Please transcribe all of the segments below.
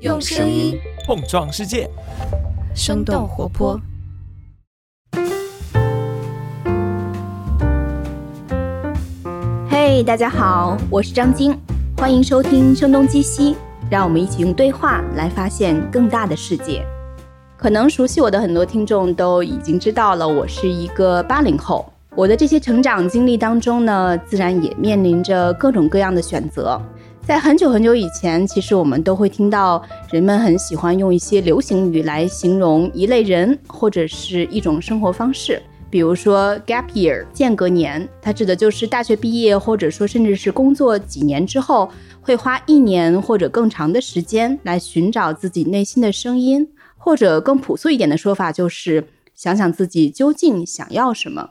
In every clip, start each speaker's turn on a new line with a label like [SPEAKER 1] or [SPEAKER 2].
[SPEAKER 1] 用声音
[SPEAKER 2] 碰撞世界，
[SPEAKER 1] 生动活泼。
[SPEAKER 3] 嘿，大家好，我是张晶，欢迎收听《声东击西》，让我们一起用对话来发现更大的世界。可能熟悉我的很多听众都已经知道了，我是一个八零后。我的这些成长经历当中呢，自然也面临着各种各样的选择。在很久很久以前，其实我们都会听到人们很喜欢用一些流行语来形容一类人或者是一种生活方式。比如说 gap year 间隔年，它指的就是大学毕业或者说甚至是工作几年之后，会花一年或者更长的时间来寻找自己内心的声音，或者更朴素一点的说法就是想想自己究竟想要什么。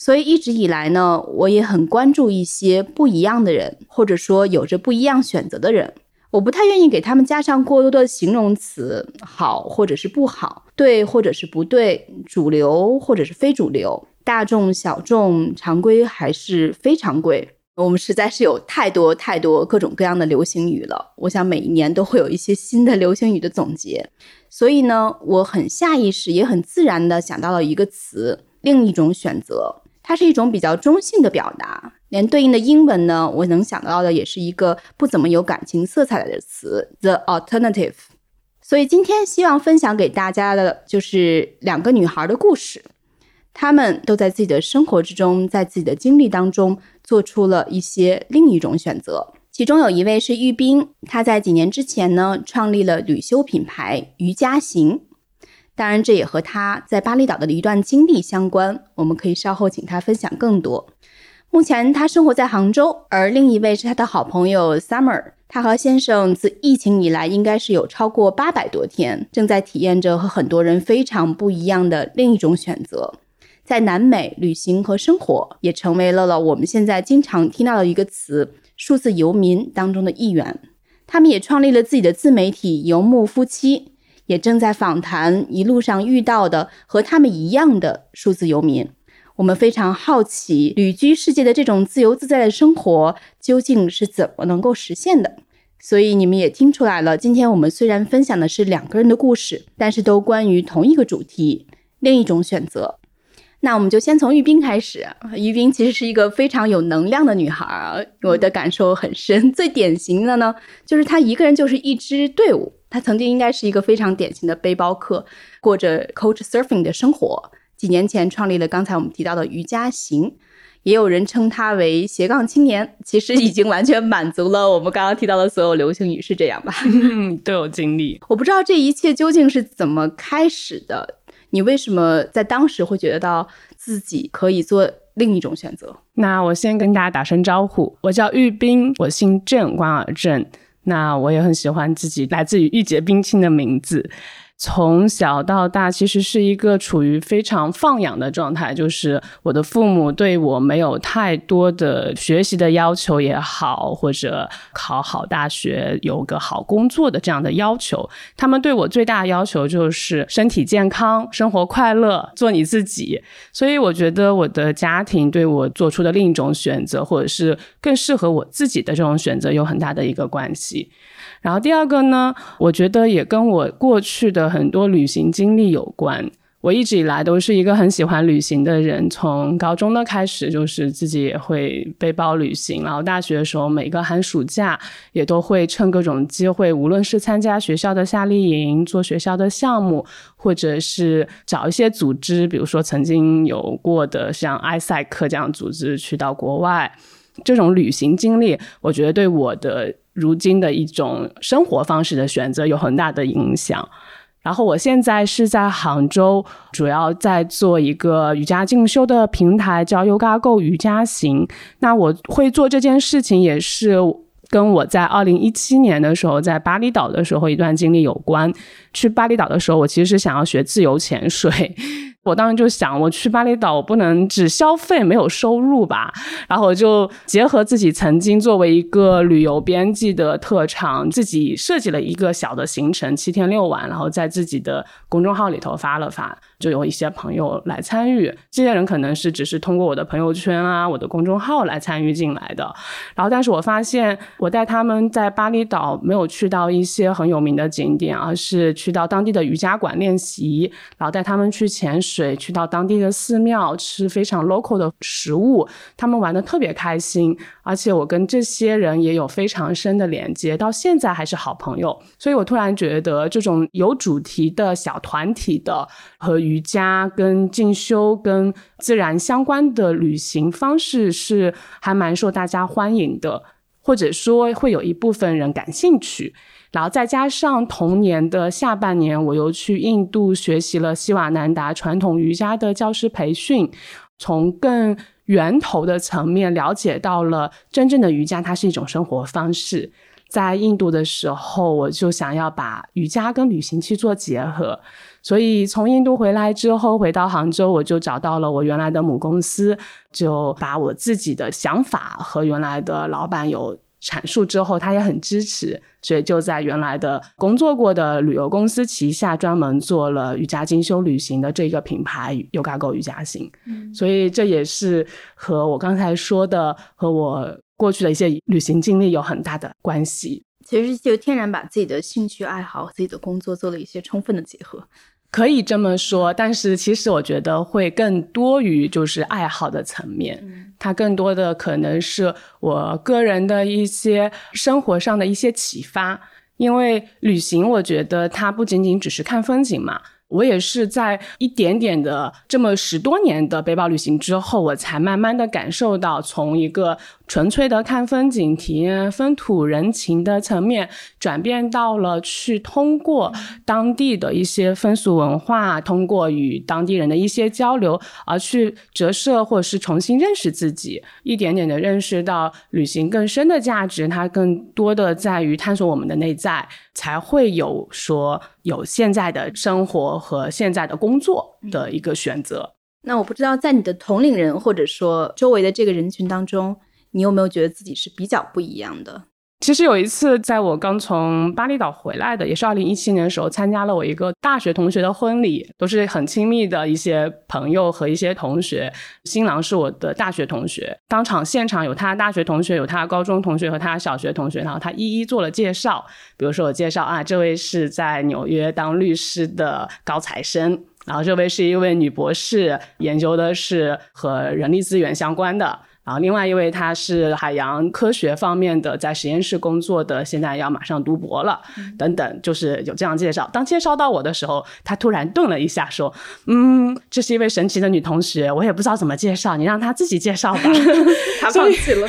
[SPEAKER 3] 所以一直以来呢，我也很关注一些不一样的人，或者说有着不一样选择的人。我不太愿意给他们加上过多的形容词，好或者是不好，对或者是不对，主流或者是非主流，大众小众，常规还是非常规。我们实在是有太多太多各种各样的流行语了。我想每一年都会有一些新的流行语的总结。所以呢，我很下意识也很自然的想到了一个词，另一种选择。它是一种比较中性的表达，连对应的英文呢，我能想到的也是一个不怎么有感情色彩的词，the alternative。所以今天希望分享给大家的就是两个女孩的故事，她们都在自己的生活之中，在自己的经历当中做出了一些另一种选择。其中有一位是玉冰，她在几年之前呢，创立了旅修品牌瑜伽行。当然，这也和他在巴厘岛的一段经历相关。我们可以稍后请他分享更多。目前他生活在杭州，而另一位是他的好朋友 Summer。他和先生自疫情以来，应该是有超过八百多天，正在体验着和很多人非常不一样的另一种选择。在南美旅行和生活，也成为了了我们现在经常听到的一个词——数字游民当中的一员。他们也创立了自己的自媒体“游牧夫妻”。也正在访谈一路上遇到的和他们一样的数字游民，我们非常好奇旅居世界的这种自由自在的生活究竟是怎么能够实现的。所以你们也听出来了，今天我们虽然分享的是两个人的故事，但是都关于同一个主题，另一种选择。那我们就先从玉冰开始。玉冰其实是一个非常有能量的女孩，我的感受很深。最典型的呢，就是她一个人就是一支队伍。她曾经应该是一个非常典型的背包客，过着 coach surfing 的生活。几年前创立了刚才我们提到的瑜伽行，也有人称他为斜杠青年。其实已经完全满足了我们刚刚提到的所有流行语，是这样吧？
[SPEAKER 4] 都有经历。
[SPEAKER 3] 我不知道这一切究竟是怎么开始的。你为什么在当时会觉得到自己可以做另一种选择？
[SPEAKER 4] 那我先跟大家打声招呼，我叫玉冰，我姓郑，关尔郑。那我也很喜欢自己来自于玉洁冰清的名字。从小到大，其实是一个处于非常放养的状态，就是我的父母对我没有太多的学习的要求也好，或者考好大学、有个好工作的这样的要求。他们对我最大的要求就是身体健康、生活快乐、做你自己。所以，我觉得我的家庭对我做出的另一种选择，或者是更适合我自己的这种选择，有很大的一个关系。然后第二个呢，我觉得也跟我过去的很多旅行经历有关。我一直以来都是一个很喜欢旅行的人，从高中的开始就是自己也会背包旅行，然后大学的时候每个寒暑假也都会趁各种机会，无论是参加学校的夏令营、做学校的项目，或者是找一些组织，比如说曾经有过的像埃塞克这样组织去到国外，这种旅行经历，我觉得对我的。如今的一种生活方式的选择有很大的影响。然后我现在是在杭州，主要在做一个瑜伽进修的平台，叫 Yoga Go 瑜伽行。那我会做这件事情，也是跟我在二零一七年的时候在巴厘岛的时候一段经历有关。去巴厘岛的时候，我其实想要学自由潜水。我当时就想，我去巴厘岛，我不能只消费没有收入吧？然后我就结合自己曾经作为一个旅游编辑的特长，自己设计了一个小的行程，七天六晚，然后在自己的公众号里头发了发。就有一些朋友来参与，这些人可能是只是通过我的朋友圈啊、我的公众号来参与进来的。然后，但是我发现，我带他们在巴厘岛没有去到一些很有名的景点，而是去到当地的瑜伽馆练习，然后带他们去潜水，去到当地的寺庙吃非常 local 的食物，他们玩的特别开心。而且我跟这些人也有非常深的连接，到现在还是好朋友。所以我突然觉得，这种有主题的小团体的和瑜伽、跟进修、跟自然相关的旅行方式是还蛮受大家欢迎的，或者说会有一部分人感兴趣。然后再加上同年的下半年，我又去印度学习了西瓦南达传统瑜伽的教师培训，从更。源头的层面了解到了真正的瑜伽，它是一种生活方式。在印度的时候，我就想要把瑜伽跟旅行去做结合，所以从印度回来之后，回到杭州，我就找到了我原来的母公司，就把我自己的想法和原来的老板有。阐述之后，他也很支持，所以就在原来的工作过的旅游公司旗下，专门做了瑜伽精修旅行的这个品牌 “Yoga 瑜伽行”。嗯，所以这也是和我刚才说的和我过去的一些旅行经历有很大的关系。
[SPEAKER 3] 其实就天然把自己的兴趣爱好和自己的工作做了一些充分的结合。
[SPEAKER 4] 可以这么说，但是其实我觉得会更多于就是爱好的层面，它更多的可能是我个人的一些生活上的一些启发。因为旅行，我觉得它不仅仅只是看风景嘛。我也是在一点点的这么十多年的背包旅行之后，我才慢慢的感受到，从一个纯粹的看风景、体验风土人情的层面，转变到了去通过当地的一些风俗文化，通过与当地人的一些交流，而去折射或者是重新认识自己，一点点的认识到旅行更深的价值，它更多的在于探索我们的内在。才会有说有现在的生活和现在的工作的一个选择。
[SPEAKER 3] 那我不知道，在你的同龄人或者说周围的这个人群当中，你有没有觉得自己是比较不一样的？
[SPEAKER 4] 其实有一次，在我刚从巴厘岛回来的，也是二零一七年的时候，参加了我一个大学同学的婚礼，都是很亲密的一些朋友和一些同学。新郎是我的大学同学，当场现场有他大学同学，有他高中同学和他小学同学，然后他一一做了介绍。比如说我介绍啊，这位是在纽约当律师的高材生，然后这位是一位女博士，研究的是和人力资源相关的。然后另外一位他是海洋科学方面的，在实验室工作的，现在要马上读博了，等等，就是有这样介绍。当介绍到我的时候，他突然顿了一下，说：“嗯，这是一位神奇的女同学，我也不知道怎么介绍，你让她自己介绍吧。”
[SPEAKER 3] 他放弃了。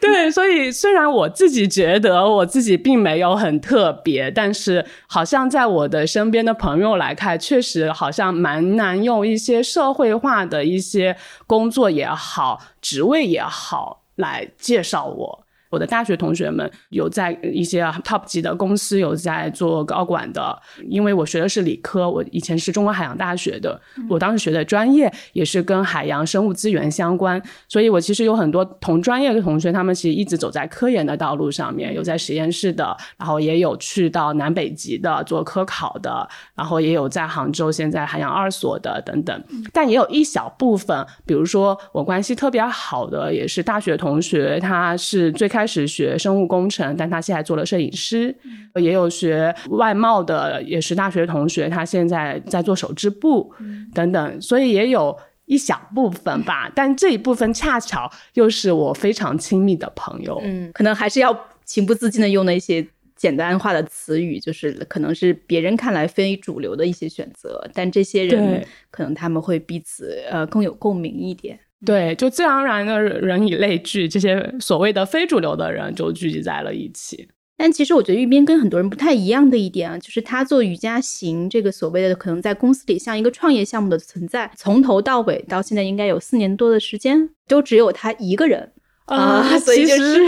[SPEAKER 4] 对，所以虽然我自己觉得我自己并没有很特别，但是好像在我的身边的朋友来看，确实好像蛮难用一些社会化的一些工作也好。职位也好，来介绍我。我的大学同学们有在一些 top 级的公司有在做高管的，因为我学的是理科，我以前是中国海洋大学的，我当时学的专业也是跟海洋生物资源相关，所以我其实有很多同专业的同学，他们其实一直走在科研的道路上面，有在实验室的，然后也有去到南北极的做科考的，然后也有在杭州现在海洋二所的等等，但也有一小部分，比如说我关系特别好的也是大学同学，他是最。开始学生物工程，但他现在做了摄影师，也有学外贸的，也是大学同学，他现在在做手织布等等，所以也有一小部分吧。但这一部分恰巧又是我非常亲密的朋友，
[SPEAKER 3] 嗯，可能还是要情不自禁的用那些简单化的词语，就是可能是别人看来非主流的一些选择，但这些人可能他们会彼此呃更有共鸣一点。
[SPEAKER 4] 对，就自然而然的人以类聚，这些所谓的非主流的人就聚集在了一起。
[SPEAKER 3] 但其实我觉得玉斌跟很多人不太一样的一点啊，就是他做瑜伽行这个所谓的可能在公司里像一个创业项目的存在，从头到尾到现在应该有四年多的时间，都只有他一个人。啊，所以就是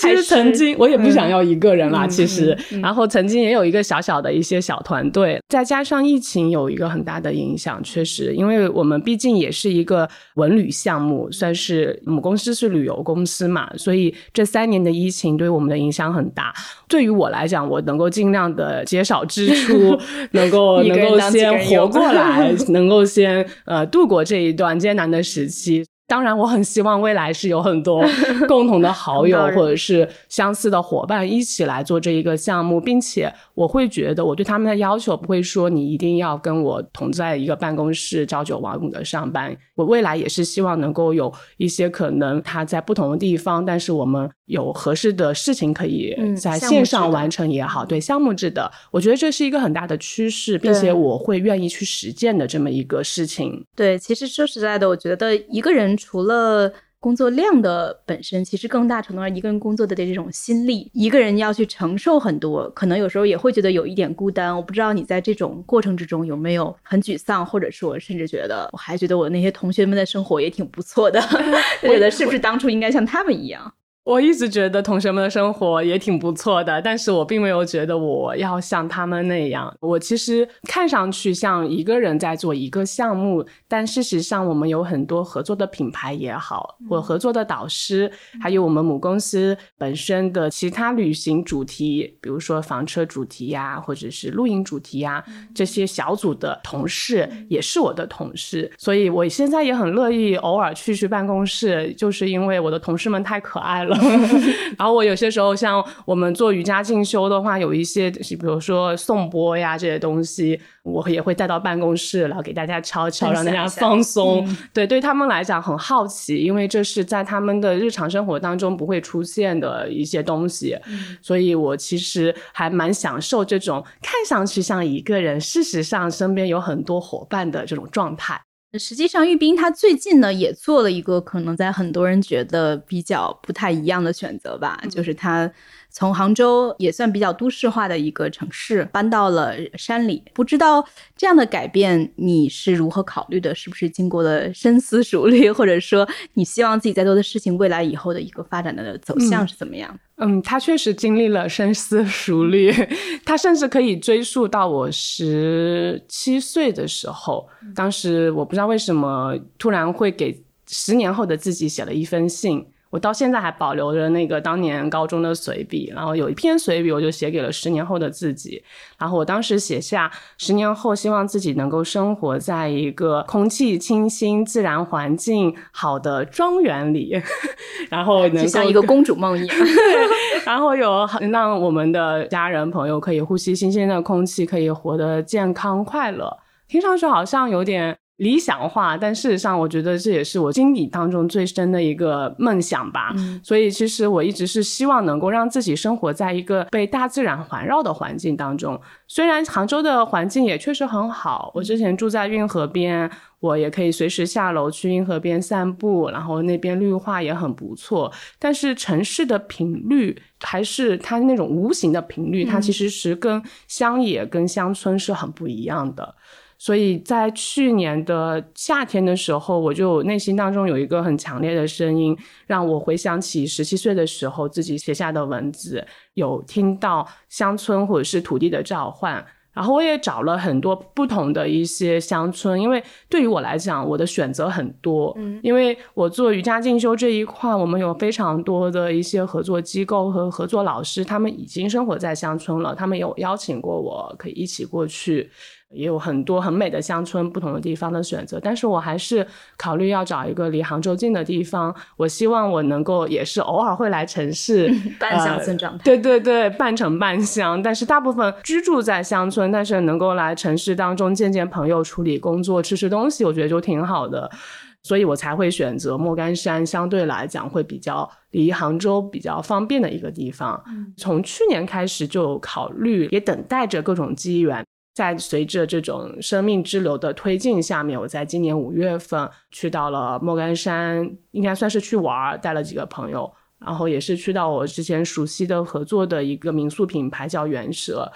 [SPEAKER 4] 其实曾经我也不想要一个人啦，其实，
[SPEAKER 3] 嗯
[SPEAKER 4] 然后曾经也有一个小小的一些小团队，再加上疫情有一个很大的影响，确实，因为我们毕竟也是一个文旅项目，算是母公司是旅游公司嘛，所以这三年的疫情对我们的影响很大。对于我来讲，我能够尽量的减少支出，能够能够先活过来，能够先呃度过这一段艰难的时期。当然，我很希望未来是有很多 共同的好友或者是相似的伙伴一起来做这一个项目，并且我会觉得我对他们的要求不会说你一定要跟我同在一个办公室朝九晚五的上班。我未来也是希望能够有一些可能他在不同的地方，但是我们有合适的事情可以
[SPEAKER 3] 嗯
[SPEAKER 4] 在线上完成也好，对项目制的，我觉得这是一个很大的趋势，并且我会愿意去实践的这么一个事情。
[SPEAKER 3] 对，其实说实在的，我觉得一个人除了工作量的本身，其实更大程度上一个人工作的这种心力，一个人要去承受很多，可能有时候也会觉得有一点孤单。我不知道你在这种过程之中有没有很沮丧，或者说甚至觉得我还觉得我那些同学们的生活也挺不错的，我觉得是不是当初应该像他们一样？
[SPEAKER 4] 我一直觉得同学们的生活也挺不错的，但是我并没有觉得我要像他们那样。我其实看上去像一个人在做一个项目，但事实上我们有很多合作的品牌也好，或合作的导师，还有我们母公司本身的其他旅行主题，比如说房车主题呀，或者是露营主题呀，这些小组的同事也是我的同事，所以我现在也很乐意偶尔去去办公室，就是因为我的同事们太可爱了。然后我有些时候像我们做瑜伽进修的话，有一些比如说颂钵呀这些东西，我也会带到办公室，然后给大家敲敲，让大家放松。
[SPEAKER 3] 嗯
[SPEAKER 4] 对，对他们来讲很好奇，因为这是在他们的日常生活当中不会出现的一些东西，所以我其实还蛮享受这种看上去像一个人，事实上身边有很多伙伴的这种状态。
[SPEAKER 3] 实际上，玉斌他最近呢也做了一个可能在很多人觉得比较不太一样的选择吧，就是他从杭州也算比较都市化的一个城市搬到了山里。不知道这样的改变你是如何考虑的？是不是经过了深思熟虑，或者说你希望自己在做的事情未来以后的一个发展的走向是怎么样？
[SPEAKER 4] 嗯，嗯他确实经历了深思熟虑，他甚至可以追溯到我十七岁的时候。当时我不知道为什么突然会给十年后的自己写了一封信，我到现在还保留着那个当年高中的随笔，然后有一篇随笔我就写给了十年后的自己。然后我当时写下，十年后希望自己能够生活在一个空气清新、自然环境好的庄园里，然后能
[SPEAKER 3] 像一个公主梦一样。
[SPEAKER 4] 然后有让我们的家人朋友可以呼吸新鲜的空气，可以活得健康快乐。听上去好像有点理想化，但事实上，我觉得这也是我心底当中最深的一个梦想吧。
[SPEAKER 3] 嗯
[SPEAKER 4] 所以，其实我一直是希望能够让自己生活在一个被大自然环绕的环境当中。虽然杭州的环境也确实很好，我之前住在运河边，我也可以随时下楼去运河边散步，然后那边绿化也很不错。但是城市的频率还是它那种无形的频率，它其实是跟乡野、跟乡村是很不一样的。所以在去年的夏天的时候，我就内心当中有一个很强烈的声音，让我回想起十七岁的时候自己写下的文字，有听到乡村或者是土地的召唤。然后我也找了很多不同的一些乡村，因为对于我来讲，我的选择很多。
[SPEAKER 3] 嗯，
[SPEAKER 4] 因为我做瑜伽进修这一块，我们有非常多的一些合作机构和合作老师，他们已经生活在乡村了，他们有邀请过我，可以一起过去。也有很多很美的乡村，不同的地方的选择，但是我还是考虑要找一个离杭州近的地方。我希望我能够也是偶尔会来城市，
[SPEAKER 3] 半乡村状态。
[SPEAKER 4] 对对对，半城半乡，但是大部分居住在乡村，但是能够来城市当中见见朋友、处理工作、吃吃东西，我觉得就挺好的。所以我才会选择莫干山，相对来讲会比较离杭州比较方便的一个地方。从去年开始就考虑，也等待着各种机缘。在随着这种生命之流的推进下面，我在今年五月份去到了莫干山，应该算是去玩儿，带了几个朋友。然后也是去到我之前熟悉的合作的一个民宿品牌叫原舍，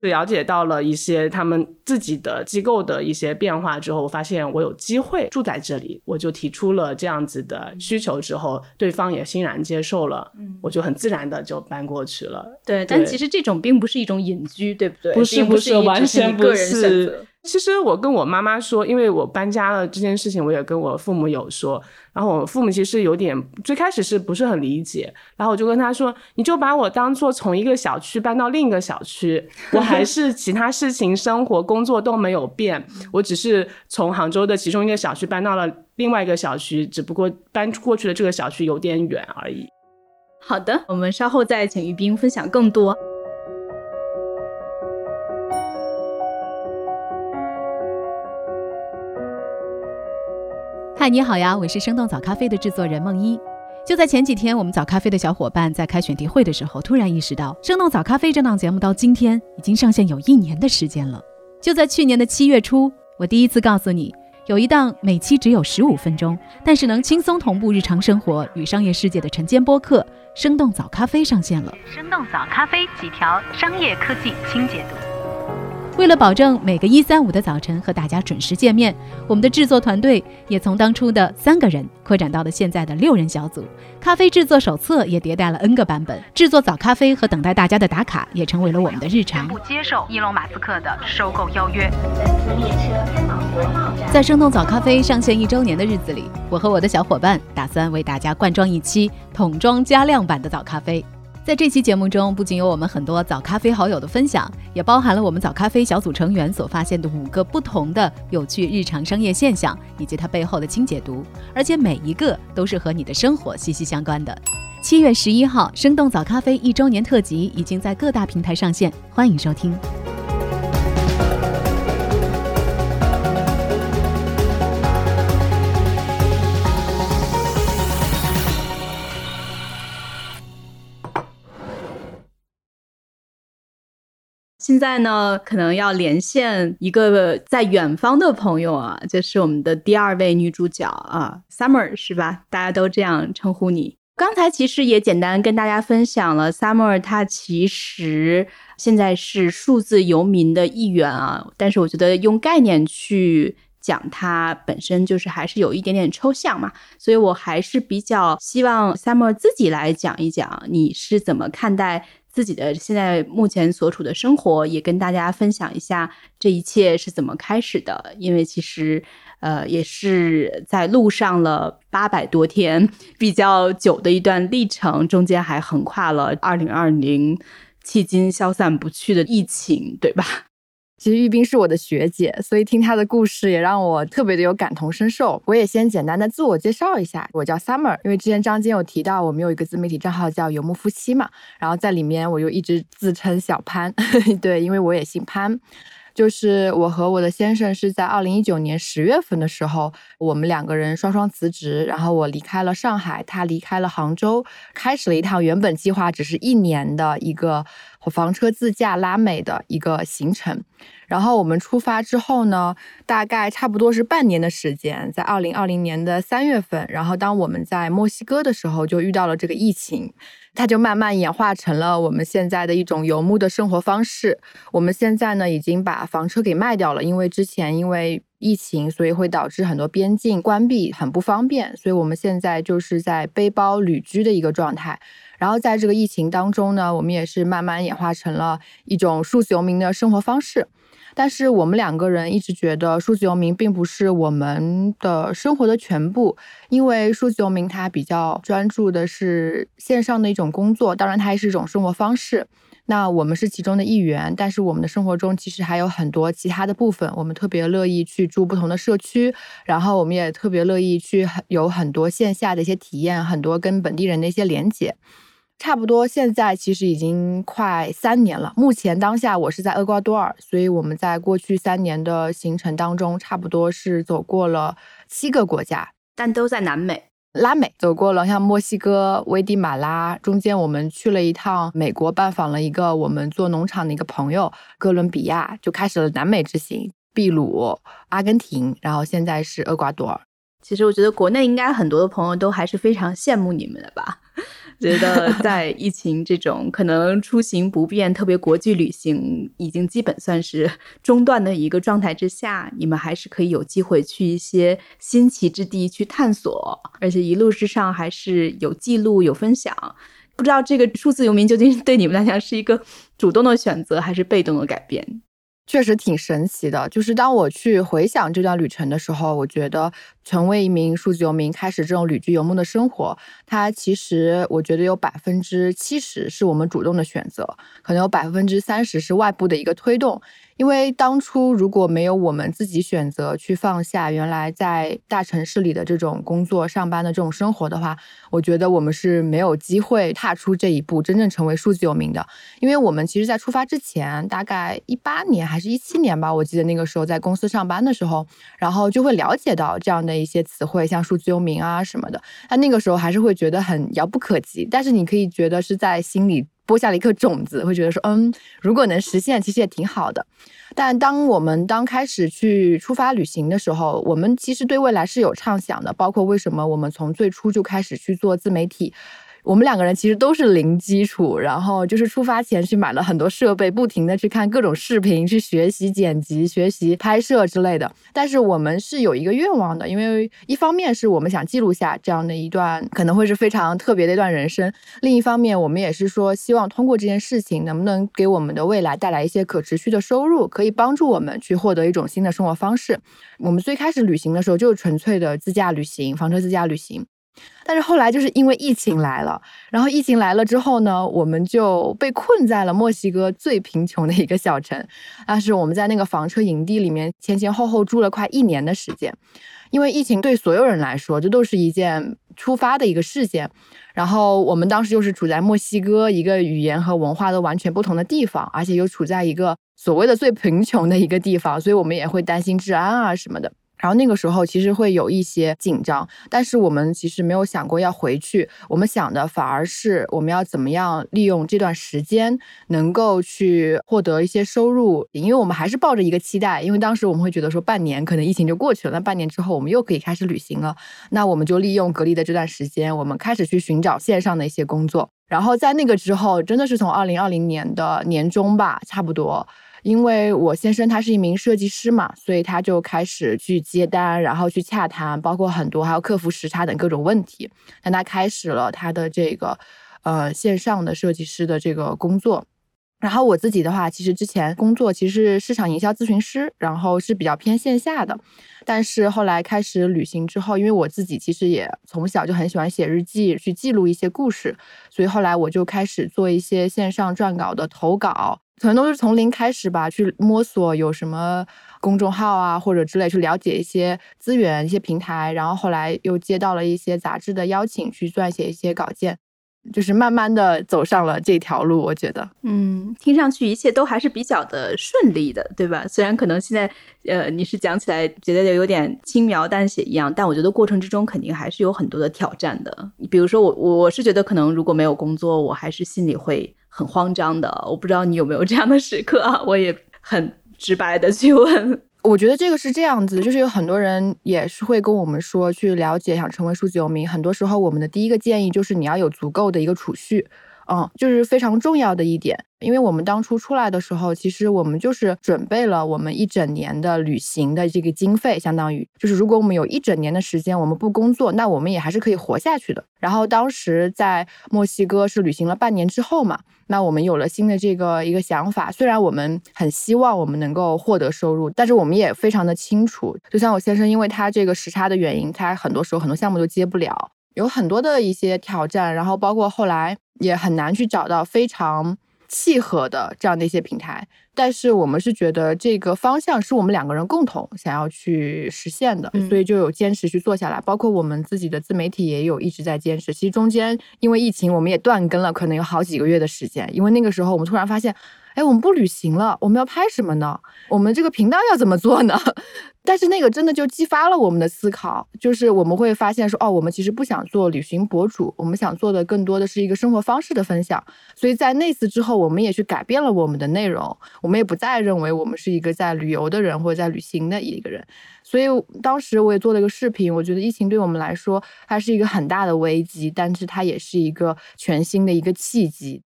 [SPEAKER 4] 了解到了一些他们自己的机构的一些变化之后，我发现我有机会住在这里，我就提出了这样子的需求之后，对方也欣然接受了，我就很自然的就搬过去了。
[SPEAKER 3] 对，但其实这种并不是一种隐居，对不对？
[SPEAKER 4] 不是，
[SPEAKER 3] 不是，
[SPEAKER 4] 完全
[SPEAKER 3] 不是。
[SPEAKER 4] 其实我跟我妈妈说，因为我搬家了这件事情，我也跟我父母有说。然后我父母其实有点最开始是不是很理解，然后我就跟他说：“你就把我当做从一个小区搬到另一个小区，我还是其他事情、生活、工作都没有变，我只是从杭州的其中一个小区搬到了另外一个小区，只不过搬过去的这个小区有点远而已。”
[SPEAKER 3] 好的，我们稍后再请玉斌分享更多。
[SPEAKER 2] 嗨，你好呀，我是生动早咖啡的制作人梦一。就在前几天，我们早咖啡的小伙伴在开选题会的时候，突然意识到，生动早咖啡这档节目到今天已经上线有一年的时间了。就在去年的七月初，我第一次告诉你，有一档每期只有十五分钟，但是能轻松同步日常生活与商业世界的晨间播客《生动早咖啡》上线了。
[SPEAKER 5] 生动早咖啡几条商业科技轻解读。
[SPEAKER 2] 为了保证每个一三五的早晨和大家准时见面，我们的制作团队也从当初的三个人扩展到了现在的六人小组。咖啡制作手册也迭代了 N 个版本，制作早咖啡和等待大家的打卡也成为了我们的日常。
[SPEAKER 5] 不接受伊隆马斯克的收购邀约。
[SPEAKER 2] 在生动早咖啡上线一周年的日子里，我和我的小伙伴打算为大家灌装一期桶装加量版的早咖啡。在这期节目中，不仅有我们很多早咖啡好友的分享，也包含了我们早咖啡小组成员所发现的五个不同的有趣日常商业现象，以及它背后的轻解读，而且每一个都是和你的生活息息相关的。七月十一号，生动早咖啡一周年特辑已经在各大平台上线，欢迎收听。
[SPEAKER 3] 现在呢，可能要连线一个在远方的朋友啊，就是我们的第二位女主角啊，Summer 是吧？大家都这样称呼你。刚才其实也简单跟大家分享了，Summer 她其实现在是数字游民的一员啊，但是我觉得用概念去讲它本身就是还是有一点点抽象嘛，所以我还是比较希望 Summer 自己来讲一讲，你是怎么看待。自己的现在目前所处的生活，也跟大家分享一下这一切是怎么开始的。因为其实，呃，也是在路上了八百多天，比较久的一段历程，中间还横跨了二零二零迄今消散不去的疫情，对吧？
[SPEAKER 6] 其实玉冰是我的学姐，所以听她的故事也让我特别的有感同身受。我也先简单的自我介绍一下，我叫 Summer，因为之前张晶有提到我们有一个自媒体账号叫游牧夫妻嘛，然后在里面我就一直自称小潘，对，因为我也姓潘。就是我和我的先生是在二零一九年十月份的时候，我们两个人双双辞职，然后我离开了上海，他离开了杭州，开始了一趟原本计划只是一年的一个房车自驾拉美的一个行程。然后我们出发之后呢，大概差不多是半年的时间，在二零二零年的三月份，然后当我们在墨西哥的时候，就遇到了这个疫情。它就慢慢演化成了我们现在的一种游牧的生活方式。我们现在呢，已经把房车给卖掉了，因为之前因为疫情，所以会导致很多边境关闭，很不方便。所以我们现在就是在背包旅居的一个状态。然后在这个疫情当中呢，我们也是慢慢演化成了一种数字游民的生活方式。但是我们两个人一直觉得数字游民并不是我们的生活的全部，因为数字游民它比较专注的是线上的一种工作，当然它也是一种生活方式。那我们是其中的一员，但是我们的生活中其实还有很多其他的部分，我们特别乐意去住不同的社区，然后我们也特别乐意去有很多线下的一些体验，很多跟本地人的一些连接。差不多，现在其实已经快三年了。目前当下，我是在厄瓜多尔，所以我们在过去三年的行程当中，差不多是走过了七个国家，
[SPEAKER 3] 但都在南美、
[SPEAKER 6] 拉美，走过了像墨西哥、危地马拉，中间我们去了一趟美国，拜访了一个我们做农场的一个朋友，哥伦比亚，就开始了南美之行，秘鲁、阿根廷，然后现在是厄瓜多尔。
[SPEAKER 3] 其实我觉得国内应该很多的朋友都还是非常羡慕你们的吧。觉得在疫情这种可能出行不便、特别国际旅行已经基本算是中断的一个状态之下，你们还是可以有机会去一些新奇之地去探索，而且一路之上还是有记录、有分享。不知道这个数字游民究竟对你们来讲是一个主动的选择，还是被动的改变？
[SPEAKER 6] 确实挺神奇的，就是当我去回想这段旅程的时候，我觉得成为一名数字游民，开始这种旅居游牧的生活，它其实我觉得有百分之七十是我们主动的选择，可能有百分之三十是外部的一个推动。因为当初如果没有我们自己选择去放下原来在大城市里的这种工作、上班的这种生活的话，我觉得我们是没有机会踏出这一步，真正成为数字游民的。因为我们其实，在出发之前，大概一八年还是一七年吧，我记得那个时候在公司上班的时候，然后就会了解到这样的一些词汇，像数字游民啊什么的。但那个时候还是会觉得很遥不可及，但是你可以觉得是在心里。播下了一颗种子，会觉得说，嗯，如果能实现，其实也挺好的。但当我们刚开始去出发旅行的时候，我们其实对未来是有畅想的，包括为什么我们从最初就开始去做自媒体。我们两个人其实都是零基础，然后就是出发前去买了很多设备，不停的去看各种视频，去学习剪辑、学习拍摄之类的。但是我们是有一个愿望的，因为一方面是我们想记录下这样的一段可能会是非常特别的一段人生，另一方面我们也是说希望通过这件事情能不能给我们的未来带来一些可持续的收入，可以帮助我们去获得一种新的生活方式。我们最开始旅行的时候就是纯粹的自驾旅行，房车自驾旅行。但是后来就是因为疫情来了，然后疫情来了之后呢，我们就被困在了墨西哥最贫穷的一个小城。但是我们在那个房车营地里面前前后后住了快一年的时间，因为疫情对所有人来说，这都是一件突发的一个事件。然后我们当时又是处在墨西哥一个语言和文化都完全不同的地方，而且又处在一个所谓的最贫穷的一个地方，所以我们也会担心治安啊什么的。然后那个时候其实会有一些紧张，但是我们其实没有想过要回去，我们想的反而是我们要怎么样利用这段时间能够去获得一些收入，因为我们还是抱着一个期待，因为当时我们会觉得说半年可能疫情就过去了，那半年之后我们又可以开始旅行了，那我们就利用隔离的这段时间，我们开始去寻找线上的一些工作，然后在那个之后，真的是从二零二零年的年中吧，差不多。因为我先生他是一名设计师嘛，所以他就开始去接单，然后去洽谈，包括很多还有客服时差等各种问题。但他开始了他的这个呃线上的设计师的这个工作。然后我自己的话，其实之前工作其实是市场营销咨询师，然后是比较偏线下的。但是后来开始旅行之后，因为我自己其实也从小就很喜欢写日记，去记录一些故事，所以后来我就开始做一些线上撰稿的投稿。可能都是从零开始吧，去摸索有什么公众号啊，或者之类，去了解一些资源、一些平台，然后后来又接到了一些杂志的邀请，去撰写一些稿件，就是慢慢的走上了这条路。我觉得，
[SPEAKER 3] 嗯，听上去一切都还是比较的顺利的，对吧？虽然可能现在，呃，你是讲起来觉得有点轻描淡写一样，但我觉得过程之中肯定还是有很多的挑战的。比如说我，我我是觉得可能如果没有工作，我还是心里会。很慌张的，我不知道你有没有这样的时刻啊？我也很直白的去问。
[SPEAKER 6] 我觉得这个是这样子，就是有很多人也是会跟我们说，去了解想成为数字游民。很多时候，我们的第一个建议就是你要有足够的一个储蓄。嗯，就是非常重要的一点，因为我们当初出来的时候，其实我们就是准备了我们一整年的旅行的这个经费，相当于就是如果我们有一整年的时间我们不工作，那我们也还是可以活下去的。然后当时在墨西哥是旅行了半年之后嘛，那我们有了新的这个一个想法，虽然我们很希望我们能够获得收入，但是我们也非常的清楚，就像我先生，因为他这个时差的原因，他很多时候很多项目都接不了。有很多的一些挑战，然后包括后来也很难去找到非常契合的这样的一些平台。但是我们是觉得这个方向是我们两个人共同想要去实现的，所以就有坚持去做下来。包括我们自己的自媒体也有一直在坚持。其实中间因为疫情，我们也断更了，可能有好几个月的时间。因为那个时候我们突然发现。哎，我们不旅行了，我们要拍什么呢？我们这个频道要怎么做呢？但是那个真的就激发了我们的思考，就是我们会发现说，哦，我们其实不想做旅行博主，我们想做的更多的是一个生活方式的分享。所以在那次之后，我们也去改变了我们的内容，我们也不再认为我们是一个在旅游的人或者在旅行的一个人。所以当时我也做了一个视频，我觉得疫情对我们来说它是一个很大的危机，但是它也是一个全新的一个契机。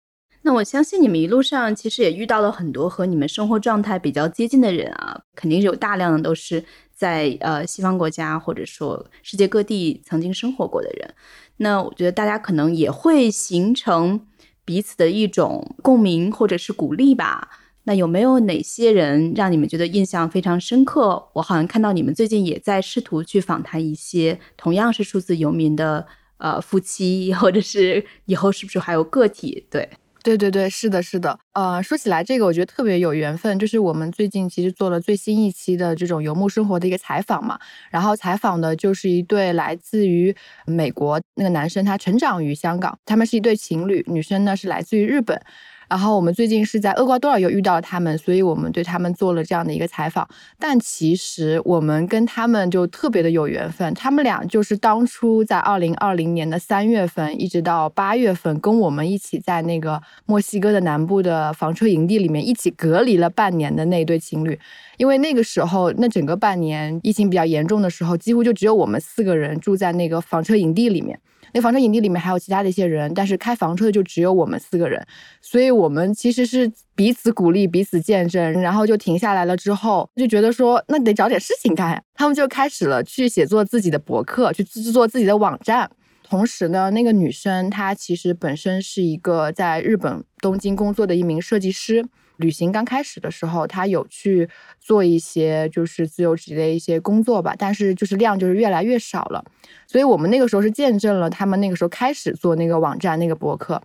[SPEAKER 3] 那我相信你们一路上其实也遇到了很多和你们生活状态比较接近的人啊，肯定是有大量的都是在呃西方国家或者说世界各地曾经生活过的人。那我觉得大家可能也会形成彼此的一种共鸣或者是鼓励吧。那有没有哪些人让你们觉得印象非常深刻？我好像看到你们最近也在试图去访谈一些同样是数字游民的呃夫妻，或者是以后是不是还有个体？对。
[SPEAKER 6] 对对对，是的，是的。呃，说起来这个，我觉得特别有缘分，就是我们最近其实做了最新一期的这种游牧生活的一个采访嘛。然后采访的就是一对来自于美国那个男生，他成长于香港，他们是一对情侣，女生呢是来自于日本。然后我们最近是在厄瓜多尔又遇到了他们，所以我们对他们做了这样的一个采访。但其实我们跟他们就特别的有缘分，他们俩就是当初在二零二零年的三月份一直到八月份，跟我们一起在那个墨西哥的南部的房车营地里面一起隔离了半年的那对情侣。因为那个时候，那整个半年疫情比较严重的时候，几乎就只有我们四个人住在那个房车营地里面。那房车营地里面还有其他的一些人，但是开房车的就只有我们四个人，所以我们其实是彼此鼓励、彼此见证，然后就停下来了。之后就觉得说，那得找点事情干，他们就开始了去写作自己的博客，去制作自己的网站。同时呢，那个女生她其实本身是一个在日本东京工作的一名设计师。旅行刚开始的时候，他有去做一些就是自由职业的一些工作吧，但是就是量就是越来越少了。所以我们那个时候是见证了他们那个时候开始做那个网站那个博客。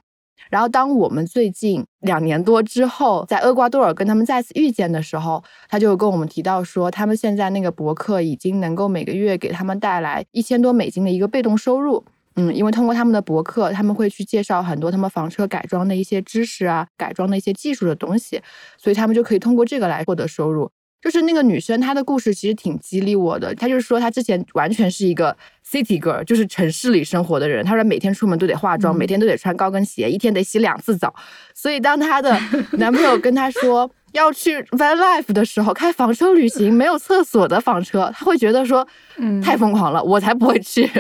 [SPEAKER 6] 然后当我们最近两年多之后在厄瓜多尔跟他们再次遇见的时候，他就跟我们提到说，他们现在那个博客已经能够每个月给他们带来一千多美金的一个被动收入。嗯，因为通过他们的博客，他们会去介绍很多他们房车改装的一些知识啊，改装的一些技术的东西，所以他们就可以通过这个来获得收入。就是那个女生，她的故事其实挺激励我的。她就是说，她之前完全是一个 city girl，就是城市里生活的人。她说每天出门都得化妆，每天都得穿高跟鞋，一天得洗两次澡。所以当她的男朋友跟她说，要去 van life 的时候，开房车旅行，没有厕所的房车，他会觉得说，嗯，太疯狂了，我才不会去。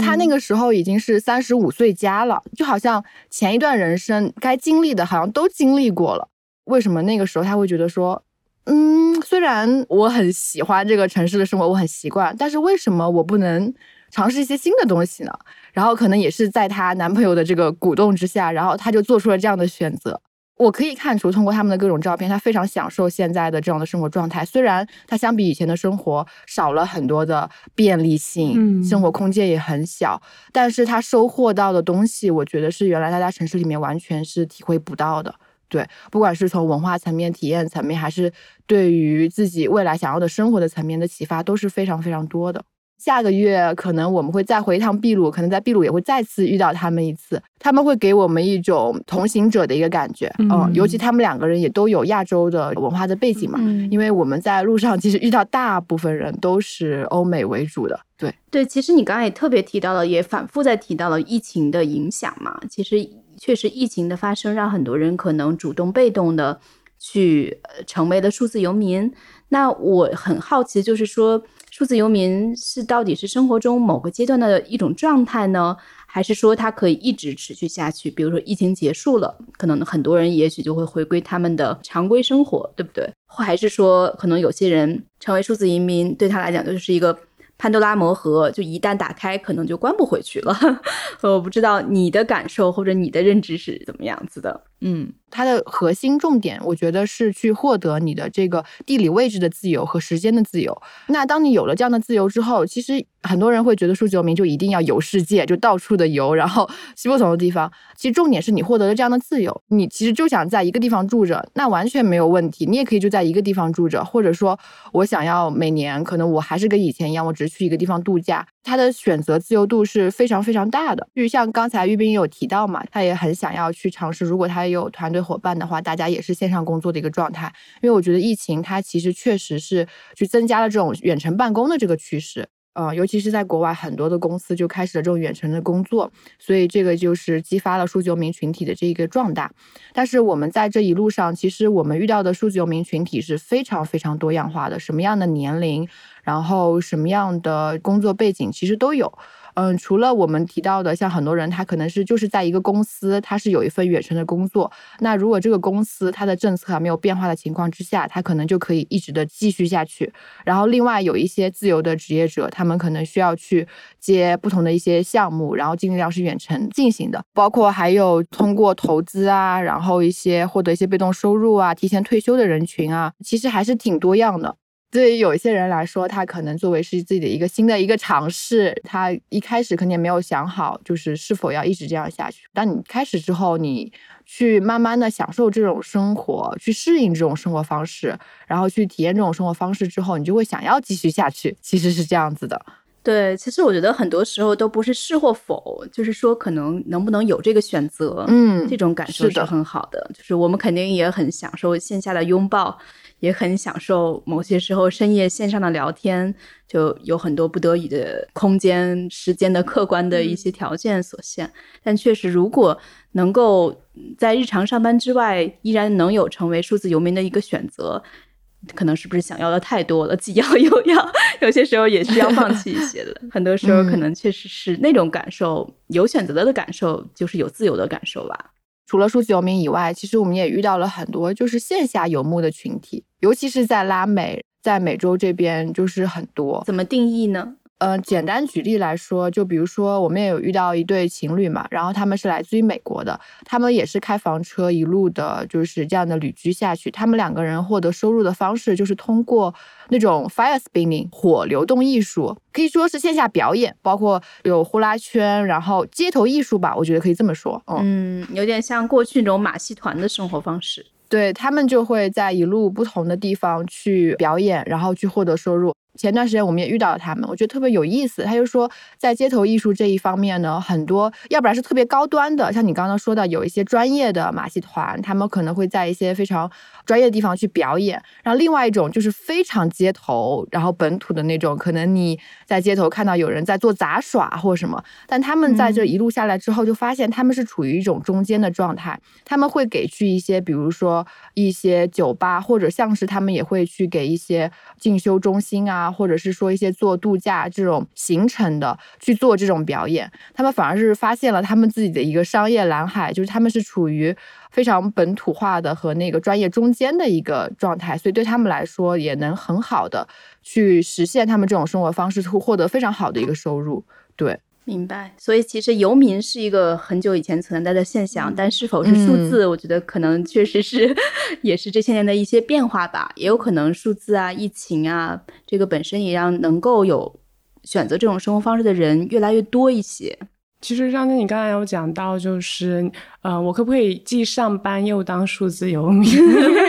[SPEAKER 6] 他那个时候已经是三十五岁加了，就好像前一段人生该经历的，好像都经历过了。为什么那个时候他会觉得说，嗯，虽然我很喜欢这个城市的生活，我很习惯，但是为什么我不能尝试一些新的东西呢？然后可能也是在她男朋友的这个鼓动之下，然后她就做出了这样的选择。我可以看出，通过他们的各种照片，他非常享受现在的这样的生活状态。虽然他相比以前的生活少了很多的便利性，生活空间也很小，但是他收获到的东西，我觉得是原来他在城市里面完全是体会不到的。对，不管是从文化层面、体验层面，还是对于自己未来想要的生活的层面的启发，都是非常非常多的。下个月可能我们会再回一趟秘鲁，可能在秘鲁也会再次遇到他们一次。他们会给我们一种同行者的一个感觉，嗯，尤其他们两个人也都有亚洲的文化的背景嘛。因为我们在路上其实遇到大部分人都是欧美为主的，对
[SPEAKER 3] 对。其实你刚才也特别提到了，也反复在提到了疫情的影响嘛。其实确实疫情的发生，让很多人可能主动被动的去成为了数字游民。那我很好奇，就是说。数字游民是到底是生活中某个阶段的一种状态呢，还是说它可以一直持续下去？比如说疫情结束了，可能很多人也许就会回归他们的常规生活，对不对？或还是说，可能有些人成为数字移民对他来讲就是一个。潘多拉魔盒就一旦打开，可能就关不回去了。我不知道你的感受或者你的认知是怎么样子的。
[SPEAKER 6] 嗯，它的核心重点，我觉得是去获得你的这个地理位置的自由和时间的自由。那当你有了这样的自由之后，其实很多人会觉得数字游民就一定要游世界，就到处的游，然后去不同的地方。其实重点是你获得了这样的自由，你其实就想在一个地方住着，那完全没有问题。你也可以就在一个地方住着，或者说我想要每年可能我还是跟以前一样，我只是去一个地方度假。他的选择自由度是非常非常大的。就像刚才玉斌有提到嘛，他也很想要去尝试，如果他有团队伙伴的话，大家也是线上工作的一个状态。因为我觉得疫情它其实确实是去增加了这种远程办公的这个趋势。呃，尤其是在国外，很多的公司就开始了这种远程的工作，所以这个就是激发了数字游民群体的这一个壮大。但是我们在这一路上，其实我们遇到的数字游民群体是非常非常多样化的，什么样的年龄，然后什么样的工作背景，其实都有。嗯，除了我们提到的，像很多人他可能是就是在一个公司，他是有一份远程的工作。那如果这个公司它的政策还没有变化的情况之下，他可能就可以一直的继续下去。然后另外有一些自由的职业者，他们可能需要去接不同的一些项目，然后尽量是远程进行的。包括还有通过投资啊，然后一些获得一些被动收入啊，提前退休的人群啊，其实还是挺多样的。对于有一些人来说，他可能作为是自己的一个新的一个尝试，他一开始肯定没有想好，就是是否要一直这样下去。当你开始之后，你去慢慢的享受这种生活，去适应这种生活方式，然后去体验这种生活方式之后，你就会想要继续下去。其实是这样子的。
[SPEAKER 3] 对，其实我觉得很多时候都不是是或否，就是说可能能不能有这个选择，
[SPEAKER 6] 嗯，
[SPEAKER 3] 这种感受
[SPEAKER 6] 是
[SPEAKER 3] 很好的。就是我们肯定也很享受线下的拥抱。也很享受某些时候深夜线上的聊天，就有很多不得已的空间、时间的客观的一些条件所限。但确实，如果能够在日常上班之外，依然能有成为数字游民的一个选择，可能是不是想要的太多了，既要又要，有些时候也需要放弃一些的。很多时候，可能确实是那种感受，有选择的感受，就是有自由的感受吧。
[SPEAKER 6] 除了数字游民以外，其实我们也遇到了很多就是线下游牧的群体，尤其是在拉美，在美洲这边就是很多。
[SPEAKER 3] 怎么定义呢？
[SPEAKER 6] 嗯，简单举例来说，就比如说我们也有遇到一对情侣嘛，然后他们是来自于美国的，他们也是开房车一路的，就是这样的旅居下去。他们两个人获得收入的方式就是通过那种 fire spinning 火流动艺术，可以说是线下表演，包括有呼啦圈，然后街头艺术吧，我觉得可以这么说。
[SPEAKER 3] 嗯，有点像过去那种马戏团的生活方式。
[SPEAKER 6] 对他们就会在一路不同的地方去表演，然后去获得收入。前段时间我们也遇到了他们，我觉得特别有意思。他就说，在街头艺术这一方面呢，很多要不然是特别高端的，像你刚刚说的，有一些专业的马戏团，他们可能会在一些非常专业的地方去表演。然后另外一种就是非常街头，然后本土的那种，可能你在街头看到有人在做杂耍或什么，但他们在这一路下来之后，就发现他们是处于一种中间的状态。他们会给去一些，比如说一些酒吧，或者像是他们也会去给一些进修中心啊。或者是说一些做度假这种行程的去做这种表演，他们反而是发现了他们自己的一个商业蓝海，就是他们是处于非常本土化的和那个专业中间的一个状态，所以对他们来说也能很好的去实现他们这种生活方式，获得非常好的一个收入。对。
[SPEAKER 3] 明白，所以其实游民是一个很久以前存在的现象，但是否是数字，我觉得可能确实是，也是这些年的一些变化吧。也有可能数字啊、疫情啊，这个本身也让能够有选择这种生活方式的人越来越多一些。
[SPEAKER 4] 其实张天，你刚才有讲到，就是，呃，我可不可以既上班又当数字游民？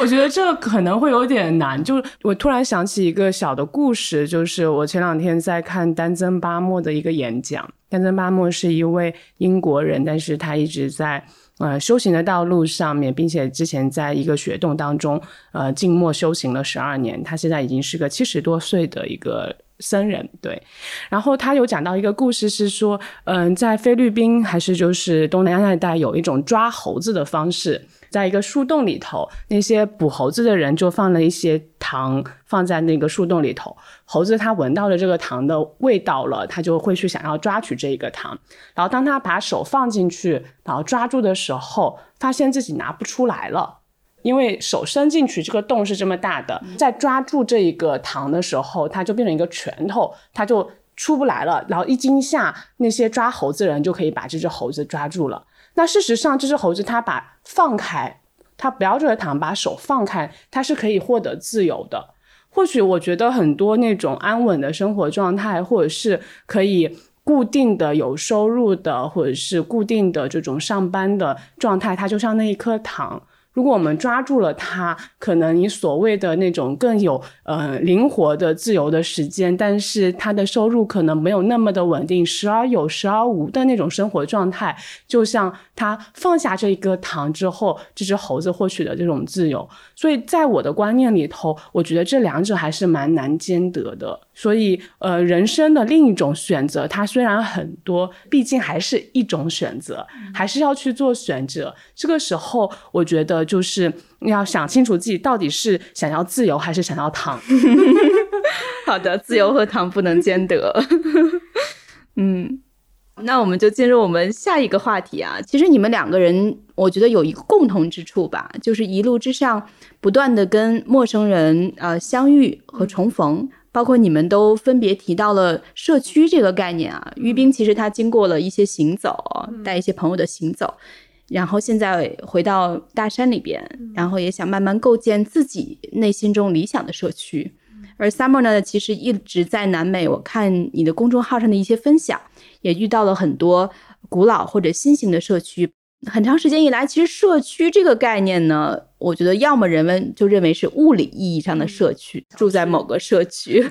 [SPEAKER 4] 我觉得这可能会有点难。就我突然想起一个小的故事，就是我前两天在看丹增巴莫的一个演讲。丹增巴莫是一位英国人，但是他一直在呃修行的道路上面，并且之前在一个雪洞当中呃静默修行了十二年。他现在已经是个七十多岁的一个。僧人对，然后他有讲到一个故事，是说，嗯，在菲律宾还是就是东南亚那一带，有一种抓猴子的方式，在一个树洞里头，那些捕猴子的人就放了一些糖放在那个树洞里头，猴子它闻到了这个糖的味道了，它就会去想要抓取这一个糖，然后当它把手放进去，然后抓住的时候，发现自己拿不出来了。因为手伸进去，这个洞是这么大的，在抓住这一个糖的时候，它就变成一个拳头，它就出不来了。然后一惊吓，那些抓猴子人就可以把这只猴子抓住了。那事实上，这只猴子它把放开，它不要这个糖，把手放开，它是可以获得自由的。或许我觉得很多那种安稳的生活状态，或者是可以固定的有收入的，或者是固定的这种上班的状态，它就像那一颗糖。如果我们抓住了它，可能你所谓的那种更有呃灵活的自由的时间，但是它的收入可能没有那么的稳定，时而有时而无的那种生活状态，就像他放下这一个糖之后，这只猴子获取的这种自由。所以在我的观念里头，我觉得这两者还是蛮难兼得的。所以呃，人生的另一种选择，它虽然很多，毕竟还是一种选择，还是要去做选择。这个时候，我觉得。就是要想清楚自己到底是想要自由还是想要糖。
[SPEAKER 3] 好的，自由和糖不能兼得。嗯，那我们就进入我们下一个话题啊。其实你们两个人，我觉得有一个共同之处吧，就是一路之上不断的跟陌生人呃相遇和重逢，包括你们都分别提到了社区这个概念啊。于冰其实他经过了一些行走，带一些朋友的行走。然后现在回到大山里边，然后也想慢慢构建自己内心中理想的社区。而 Summer 呢，其实一直在南美。我看你的公众号上的一些分享，也遇到了很多古老或者新型的社区。很长时间以来，其实社区这个概念呢，我觉得要么人们就认为是物理意义上的社区，住在某个社区，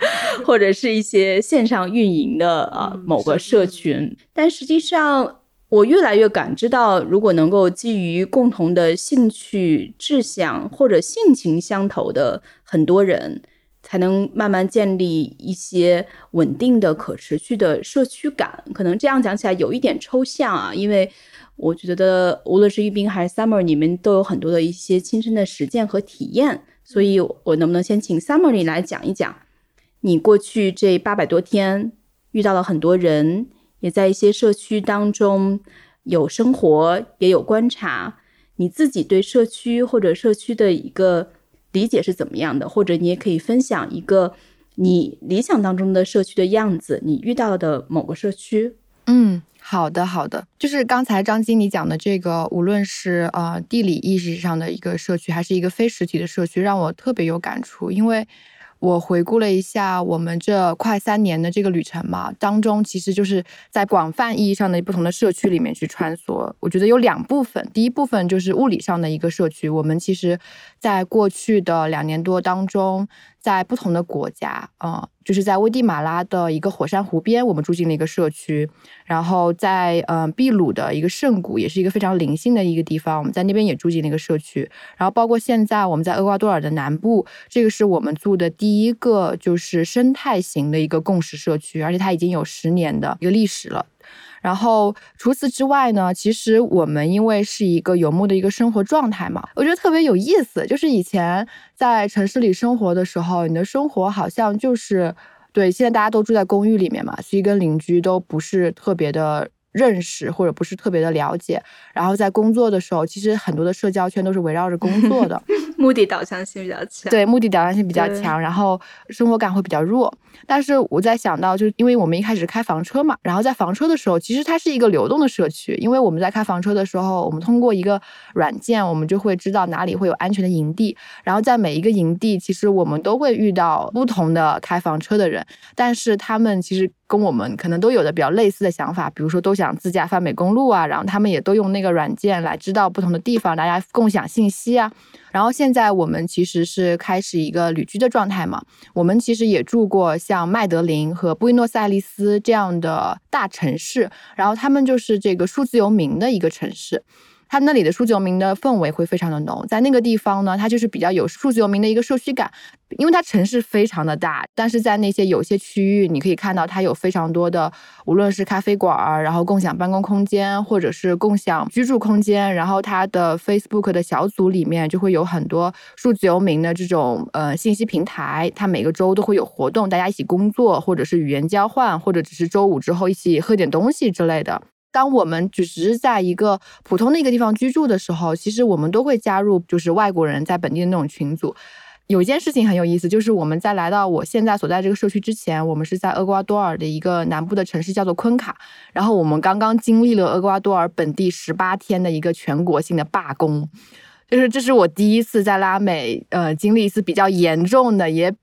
[SPEAKER 3] 或者是一些线上运营的啊某个社群，但实际上。我越来越感知到，如果能够基于共同的兴趣志向或者性情相投的很多人，才能慢慢建立一些稳定的、可持续的社区感。可能这样讲起来有一点抽象啊，因为我觉得无论是玉冰还是 Summer，你们都有很多的一些亲身的实践和体验。所以，我能不能先请 Summer 你来讲一讲，你过去这八百多天遇到了很多人？也在一些社区当中有生活，也有观察。你自己对社区或者社区的一个理解是怎么样的？或者你也可以分享一个你理想当中的社区的样子，你遇到的某个社区。
[SPEAKER 6] 嗯，好的，好的。就是刚才张经理讲的这个，无论是呃地理意识上的一个社区，还是一个非实体的社区，让我特别有感触，因为。我回顾了一下我们这快三年的这个旅程嘛，当中其实就是在广泛意义上的不同的社区里面去穿梭。我觉得有两部分，第一部分就是物理上的一个社区，我们其实在过去的两年多当中。在不同的国家，嗯，就是在危地马拉的一个火山湖边，我们住进了一个社区。然后在嗯秘鲁的一个圣谷，也是一个非常灵性的一个地方，我们在那边也住进了一个社区。然后包括现在我们在厄瓜多尔的南部，这个是我们住的第一个就是生态型的一个共识社区，而且它已经有十年的一个历史了。然后除此之外呢，其实我们因为是一个游牧的一个生活状态嘛，我觉得特别有意思。就是以前在城市里生活的时候，你的生活好像就是对，现在大家都住在公寓里面嘛，所以跟邻居都不是特别的。认识或者不是特别的了解，然后在工作的时候，其实很多的社交圈都是围绕着工作的，
[SPEAKER 3] 目的导向性比较强。
[SPEAKER 6] 对，目的导向性比较强，然后生活感会比较弱。但是我在想到，就是因为我们一开始开房车嘛，然后在房车的时候，其实它是一个流动的社区，因为我们在开房车的时候，我们通过一个软件，我们就会知道哪里会有安全的营地，然后在每一个营地，其实我们都会遇到不同的开房车的人，但是他们其实。跟我们可能都有的比较类似的想法，比如说都想自驾泛美公路啊，然后他们也都用那个软件来知道不同的地方，大家共享信息啊。然后现在我们其实是开始一个旅居的状态嘛，我们其实也住过像麦德林和布宜诺斯艾利斯这样的大城市，然后他们就是这个数字游民的一个城市。它那里的数字游民的氛围会非常的浓，在那个地方呢，它就是比较有数字游民的一个社区感，因为它城市非常的大，但是在那些有些区域，你可以看到它有非常多的，无论是咖啡馆儿，然后共享办公空间，或者是共享居住空间，然后它的 Facebook 的小组里面就会有很多数字游民的这种呃信息平台，它每个周都会有活动，大家一起工作，或者是语言交换，或者只是周五之后一起喝点东西之类的。当我们只是在一个普通的一个地方居住的时候，其实我们都会加入，就是外国人在本地的那种群组。有一件事情很有意思，就是我们在来到我现在所在这个社区之前，我们是在厄瓜多尔的一个南部的城市，叫做昆卡。然后我们刚刚经历了厄瓜多尔本地十八天的一个全国性的罢工，就是这是我第一次在拉美，呃，经历一次比较严重的，也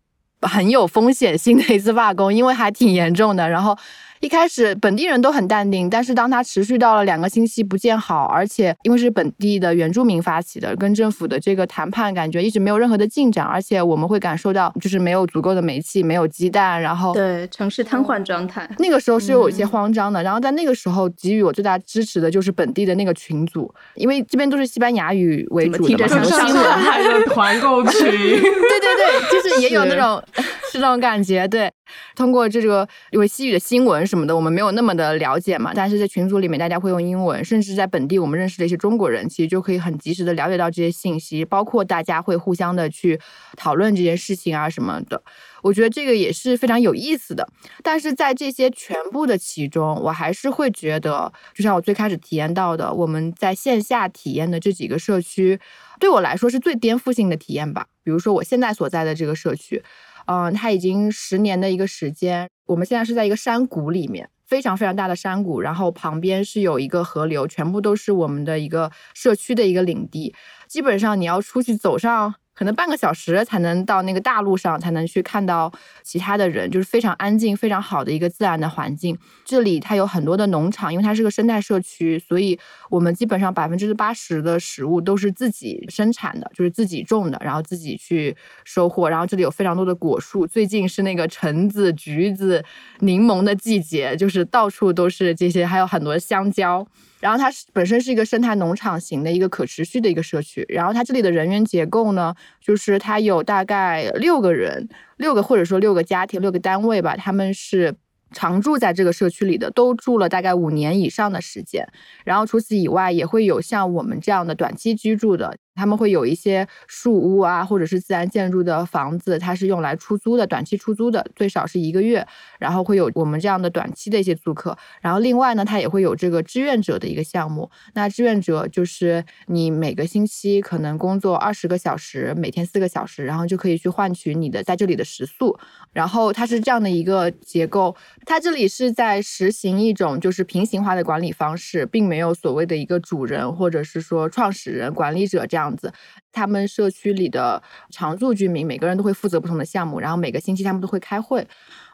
[SPEAKER 6] 很有风险性的一次罢工，因为还挺严重的。然后。一开始本地人都很淡定，但是当它持续到了两个星期不见好，而且因为是本地的原住民发起的，跟政府的这个谈判感觉一直没有任何的进展，而且我们会感受到就是没有足够的煤气，没有鸡蛋，然后
[SPEAKER 3] 对城市瘫痪状态。
[SPEAKER 6] 那个时候是有一些慌张的，然后在那个时候给予我最大支持的就是本地的那个群组，因为这边都是西班牙语为主的嘛，
[SPEAKER 4] 新闻还有团购群，对对
[SPEAKER 6] 对，就是也有那种 是那种感觉，对。通过这个因为西语的新闻什么的，我们没有那么的了解嘛。但是在群组里面，大家会用英文，甚至在本地我们认识的一些中国人，其实就可以很及时的了解到这些信息，包括大家会互相的去讨论这件事情啊什么的。我觉得这个也是非常有意思的。但是在这些全部的其中，我还是会觉得，就像我最开始体验到的，我们在线下体验的这几个社区，对我来说是最颠覆性的体验吧。比如说我现在所在的这个社区。嗯，它已经十年的一个时间。我们现在是在一个山谷里面，非常非常大的山谷，然后旁边是有一个河流，全部都是我们的一个社区的一个领地。基本上你要出去走上。可能半个小时才能到那个大路上，才能去看到其他的人，就是非常安静、非常好的一个自然的环境。这里它有很多的农场，因为它是个生态社区，所以我们基本上百分之八十的食物都是自己生产的，就是自己种的，然后自己去收获。然后这里有非常多的果树，最近是那个橙子、橘子、柠檬的季节，就是到处都是这些，还有很多香蕉。然后它是本身是一个生态农场型的一个可持续的一个社区，然后它这里的人员结构呢，就是它有大概六个人，六个或者说六个家庭，六个单位吧，他们是。常住在这个社区里的都住了大概五年以上的时间，然后除此以外也会有像我们这样的短期居住的，他们会有一些树屋啊，或者是自然建筑的房子，它是用来出租的，短期出租的，最少是一个月，然后会有我们这样的短期的一些租客，然后另外呢，它也会有这个志愿者的一个项目，那志愿者就是你每个星期可能工作二十个小时，每天四个小时，然后就可以去换取你的在这里的食宿，然后它是这样的一个结构。它这里是在实行一种就是平行化的管理方式，并没有所谓的一个主人或者是说创始人、管理者这样子。他们社区里的常住居民每个人都会负责不同的项目，然后每个星期他们都会开会。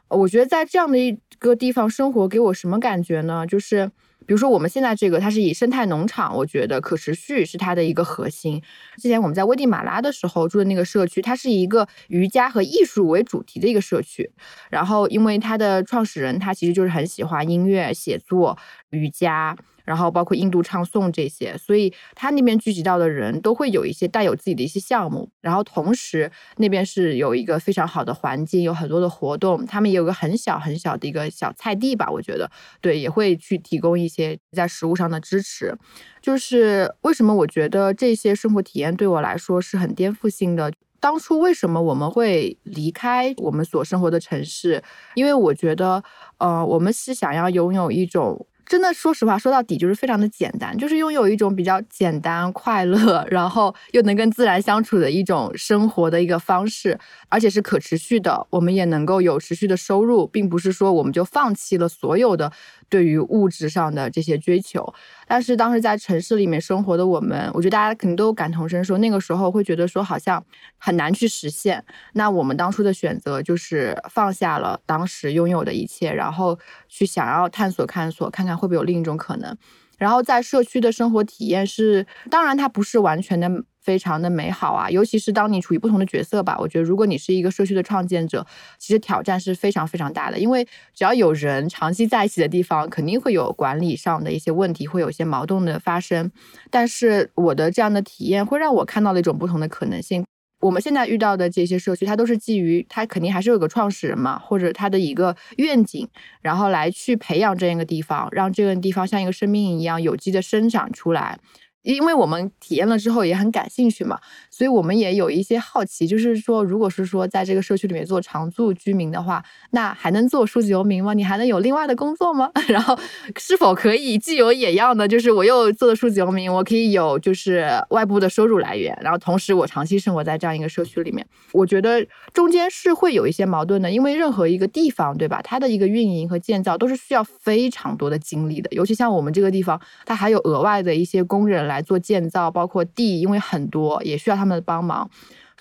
[SPEAKER 6] 我觉得在这样的一个地方生活给我什么感觉呢？就是。比如说我们现在这个，它是以生态农场，我觉得可持续是它的一个核心。之前我们在危地马拉的时候住的那个社区，它是一个瑜伽和艺术为主题的一个社区。然后因为它的创始人他其实就是很喜欢音乐、写作、瑜伽。然后包括印度唱诵这些，所以他那边聚集到的人都会有一些带有自己的一些项目。然后同时那边是有一个非常好的环境，有很多的活动。他们也有个很小很小的一个小菜地吧，我觉得对，也会去提供一些在食物上的支持。就是为什么我觉得这些生活体验对我来说是很颠覆性的？当初为什么我们会离开我们所生活的城市？因为我觉得，呃，我们是想要拥有一种。真的，说实话，说到底就是非常的简单，就是拥有一种比较简单、快乐，然后又能跟自然相处的一种生活的一个方式，而且是可持续的。我们也能够有持续的收入，并不是说我们就放弃了所有的。对于物质上的这些追求，但是当时在城市里面生活的我们，我觉得大家肯定都感同身受。那个时候会觉得说好像很难去实现。那我们当初的选择就是放下了当时拥有的一切，然后去想要探索、探索，看看会不会有另一种可能。然后在社区的生活体验是，当然它不是完全的。非常的美好啊，尤其是当你处于不同的角色吧，我觉得如果你是一个社区的创建者，其实挑战是非常非常大的，因为只要有人长期在一起的地方，肯定会有管理上的一些问题，会有一些矛盾的发生。但是我的这样的体验会让我看到了一种不同的可能性。我们现在遇到的这些社区，它都是基于它肯定还是有个创始人嘛，或者它的一个愿景，然后来去培养这样一个地方，让这个地方像一个生命一样有机的生长出来。因为我们体验了之后也很感兴趣嘛，所以我们也有一些好奇，就是说，如果是说在这个社区里面做常住居民的话，那还能做数字游民吗？你还能有另外的工作吗？然后是否可以既有野样呢？就是我又做的数字游民，我可以有就是外部的收入来源，然后同时我长期生活在这样一个社区里面，我觉得中间是会有一些矛盾的，因为任何一个地方，对吧？它的一个运营和建造都是需要非常多的精力的，尤其像我们这个地方，它还有额外的一些工人来。来做建造，包括地，因为很多也需要他们的帮忙，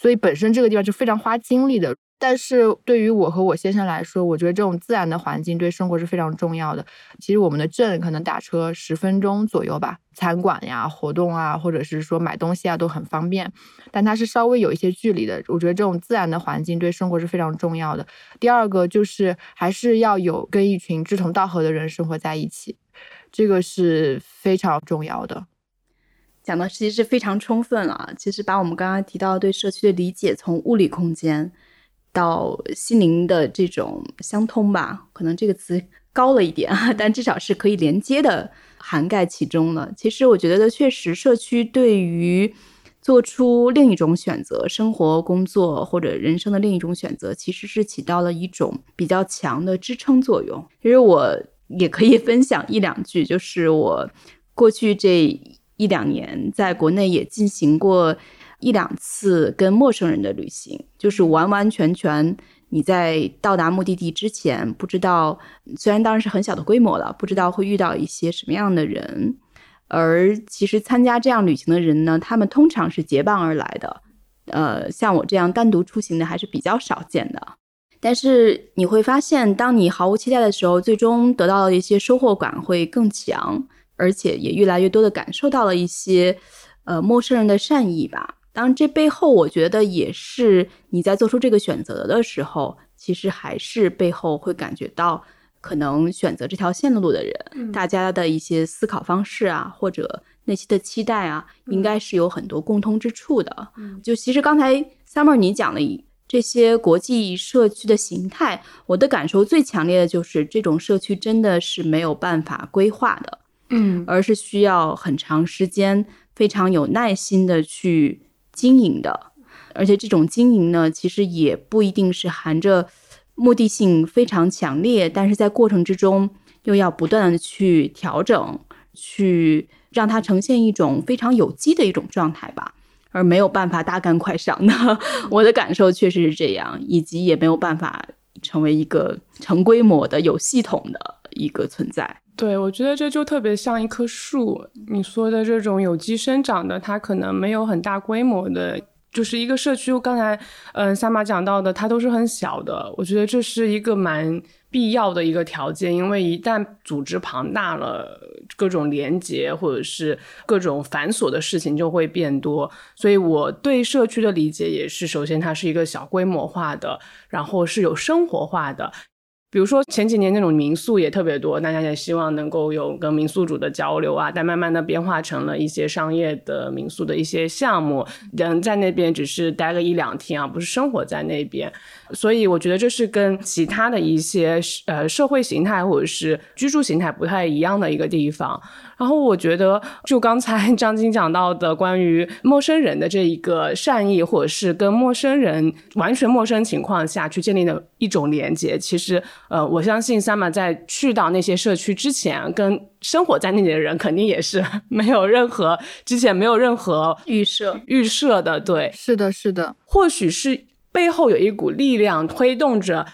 [SPEAKER 6] 所以本身这个地方就非常花精力的。但是对于我和我先生来说，我觉得这种自然的环境对生活是非常重要的。其实我们的镇可能打车十分钟左右吧，餐馆呀、活动啊，或者是说买东西啊都很方便。但它是稍微有一些距离的。我觉得这种自然的环境对生活是非常重要的。第二个就是还是要有跟一群志同道合的人生活在一起，这个是非常重要的。
[SPEAKER 3] 讲的其实是非常充分了。其实把我们刚刚提到对社区的理解，从物理空间。到心灵的这种相通吧，可能这个词高了一点，但至少是可以连接的，涵盖其中了。其实我觉得，确实社区对于做出另一种选择，生活、工作或者人生的另一种选择，其实是起到了一种比较强的支撑作用。其实我也可以分享一两句，就是我过去这一两年在国内也进行过。一两次跟陌生人的旅行，就是完完全全你在到达目的地之前，不知道，虽然当然是很小的规模了，不知道会遇到一些什么样的人。而其实参加这样旅行的人呢，他们通常是结伴而来的，呃，像我这样单独出行的还是比较少见的。但是你会发现，当你毫无期待的时候，最终得到的一些收获感会更强，而且也越来越多的感受到了一些，呃，陌生人的善意吧。当然，这背后我觉得也是你在做出这个选择的时候，其实还是背后会感觉到，可能选择这条线路的人，大家的一些思考方式啊，或者内心的期待啊，应该是有很多共通之处的。就其实刚才 Summer 你讲的这些国际社区的形态，我的感受最强烈的就是这种社区真的是没有办法规划的，而是需要很长时间、非常有耐心的去。经营的，而且这种经营呢，其实也不一定是含着目的性非常强烈，但是在过程之中又要不断的去调整，去让它呈现一种非常有机的一种状态吧，而没有办法大干快上的。我的感受确实是这样，以及也没有办法成为一个成规模的、有系统的一个存在。
[SPEAKER 4] 对，我觉得这就特别像一棵树。你说的这种有机生长的，它可能没有很大规模的，就是一个社区。刚才嗯，萨玛讲到的，它都是很小的。我觉得这是一个蛮必要的一个条件，因为一旦组织庞大了，各种连接或者是各种繁琐的事情就会变多。所以我对社区的理解也是，首先它是一个小规模化的，然后是有生活化的。比如说前几年那种民宿也特别多，大家也希望能够有跟民宿主的交流啊，但慢慢的变化成了一些商业的民宿的一些项目，人在那边只是待个一两天啊，不是生活在那边，所以我觉得这是跟其他的一些呃社会形态或者是居住形态不太一样的一个地方。然后我觉得，就刚才张晶讲到的关于陌生人的这一个善意，或者是跟陌生人完全陌生情况下去建立的一种连接，其实，呃，我相信 Sama 在去到那些社区之前，跟生活在那里的人肯定也是 没有任何之前没有任何
[SPEAKER 3] 预设。
[SPEAKER 4] 预设的，对，
[SPEAKER 6] 是的，是的，
[SPEAKER 4] 或许是背后有一股力量推动着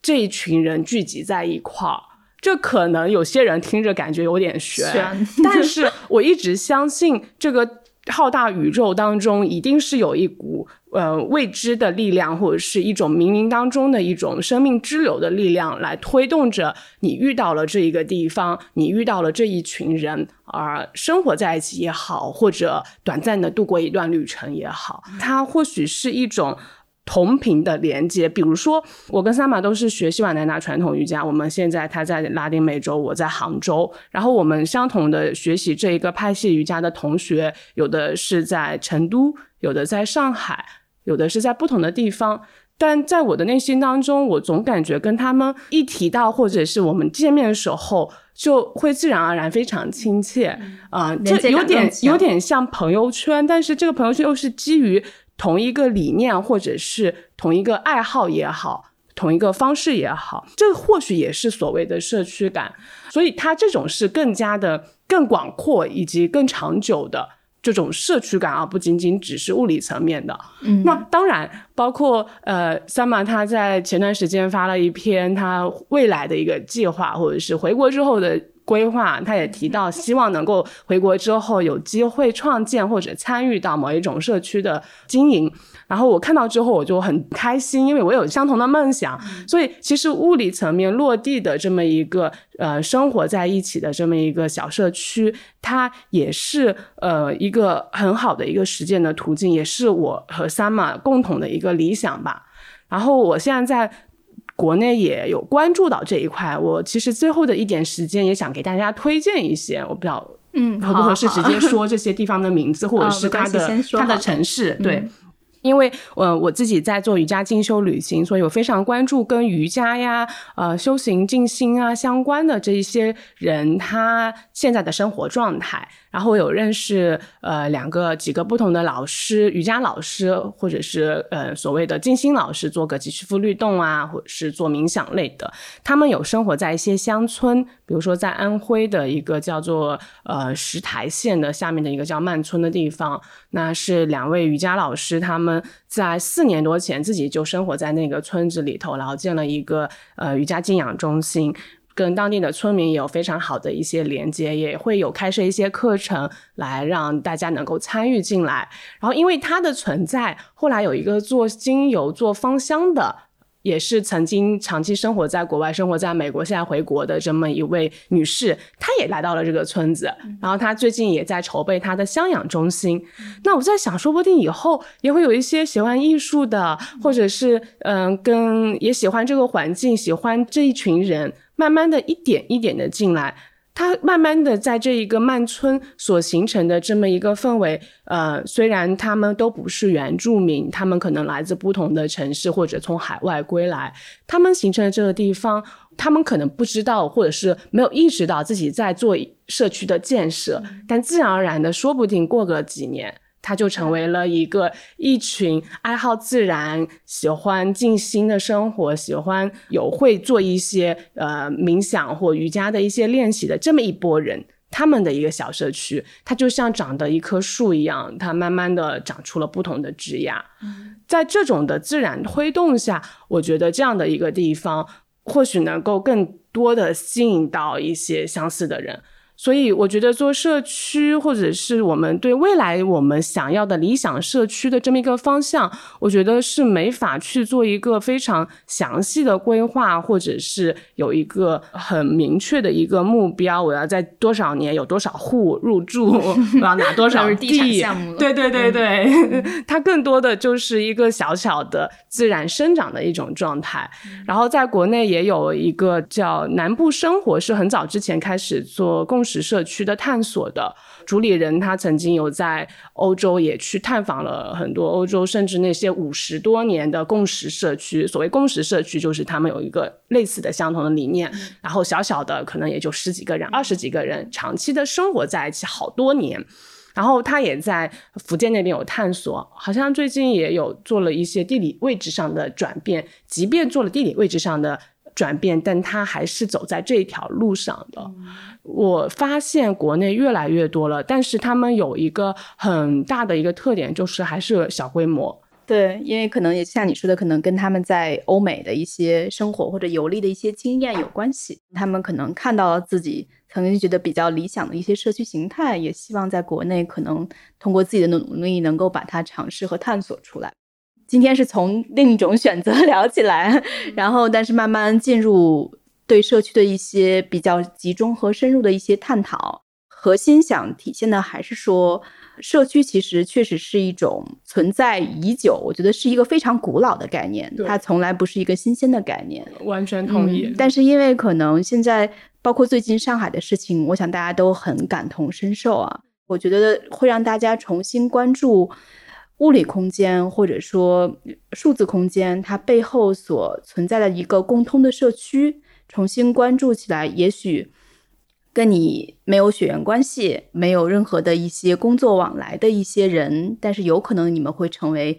[SPEAKER 4] 这一群人聚集在一块儿。这可能有些人听着感觉有点悬，但是我一直相信这个浩大宇宙当中一定是有一股呃未知的力量，或者是一种冥冥当中的一种生命之流的力量来推动着你遇到了这一个地方，你遇到了这一群人，而生活在一起也好，或者短暂的度过一段旅程也好，它或许是一种。同频的连接，比如说我跟三马都是学习瓦南达传统瑜伽，我们现在他在拉丁美洲，我在杭州，然后我们相同的学习这一个派系瑜伽的同学，有的是在成都，有的在上海，有的是在不同的地方，但在我的内心当中，我总感觉跟他们一提到，或者是我们见面的时候，就会自然而然非常亲切啊，这有点有点像朋友圈，但是这个朋友圈又是基于。同一个理念，或者是同一个爱好也好，同一个方式也好，这或许也是所谓的社区感。所以，它这种是更加的、更广阔以及更长久的这种社区感，啊不仅仅只是物理层面的。
[SPEAKER 3] 嗯，
[SPEAKER 4] 那当然包括呃，三马他在前段时间发了一篇他未来的一个计划，或者是回国之后的规划，他也提到希望能够回国之后有机会创建或者参与到某一种社区的经营。然后我看到之后我就很开心，因为我有相同的梦想，所以其实物理层面落地的这么一个呃生活在一起的这么一个小社区，它也是呃一个很好的一个实践的途径，也是我和 Sama 共同的一个理想吧。然后我现在在国内也有关注到这一块，我其实最后的一点时间也想给大家推荐一些，我不知道
[SPEAKER 3] 嗯
[SPEAKER 4] 合不合适直接 说这些地方的名字或者是它的它的城市，对。因为呃我自己在做瑜伽进修旅行，所以我非常关注跟瑜伽呀、呃修行静心啊相关的这一些人他现在的生活状态。然后我有认识呃两个几个不同的老师，瑜伽老师或者是呃所谓的静心老师，做个几十伏律动啊，或者是做冥想类的。他们有生活在一些乡村，比如说在安徽的一个叫做呃石台县的下面的一个叫曼村的地方，那是两位瑜伽老师他们。在四年多前，自己就生活在那个村子里头，然后建了一个呃瑜伽静养中心，跟当地的村民也有非常好的一些连接，也会有开设一些课程来让大家能够参与进来。然后因为它的存在，后来有一个做精油、做芳香的。也是曾经长期生活在国外，生活在美国，现在回国的这么一位女士，她也来到了这个村子，然后她最近也在筹备她的香养中心。那我在想，说不定以后也会有一些喜欢艺术的，或者是嗯，跟也喜欢这个环境、喜欢这一群人，慢慢的一点一点的进来。它慢慢的在这一个曼村所形成的这么一个氛围，呃，虽然他们都不是原住民，他们可能来自不同的城市或者从海外归来，他们形成的这个地方，他们可能不知道或者是没有意识到自己在做社区的建设，但自然而然的，说不定过个几年。他就成为了一个一群爱好自然、喜欢静心的生活、喜欢有会做一些呃冥想或瑜伽的一些练习的这么一波人，他们的一个小社区，它就像长的一棵树一样，它慢慢的长出了不同的枝桠。在这种的自然推动下，我觉得这样的一个地方，或许能够更多的吸引到一些相似的人。所以我觉得做社区，或者是我们对未来我们想要的理想社区的这么一个方向，我觉得是没法去做一个非常详细的规划，或者是有一个很明确的一个目标。我要在多少年有多少户入住，我要拿多少
[SPEAKER 3] 地项目？
[SPEAKER 4] 对对对对，它更多的就是一个小小的自然生长的一种状态。然后在国内也有一个叫南部生活，是很早之前开始做共。实社区的探索的主理人，他曾经有在欧洲也去探访了很多欧洲，甚至那些五十多年的共识社区。所谓共识社区，就是他们有一个类似的、相同的理念，然后小小的可能也就十几个人、二十几个人，长期的生活在一起好多年。然后他也在福建那边有探索，好像最近也有做了一些地理位置上的转变。即便做了地理位置上的。转变，但他还是走在这条路上的。我发现国内越来越多了，但是他们有一个很大的一个特点，就是还是小规模。
[SPEAKER 3] 对，因为可能也像你说的，可能跟他们在欧美的一些生活或者游历的一些经验有关系。他们可能看到了自己曾经觉得比较理想的一些社区形态，也希望在国内可能通过自己的努力，能够把它尝试和探索出来。今天是从另一种选择聊起来，然后但是慢慢进入对社区的一些比较集中和深入的一些探讨。核心想体现的还是说，社区其实确实是一种存在已久，我觉得是一个非常古老的概念，它从来不是一个新鲜的概念。
[SPEAKER 4] 完全同意。
[SPEAKER 3] 但是因为可能现在包括最近上海的事情，我想大家都很感同身受啊。我觉得会让大家重新关注。物理空间或者说数字空间，它背后所存在的一个共通的社区，重新关注起来，也许跟你没有血缘关系，没有任何的一些工作往来的一些人，但是有可能你们会成为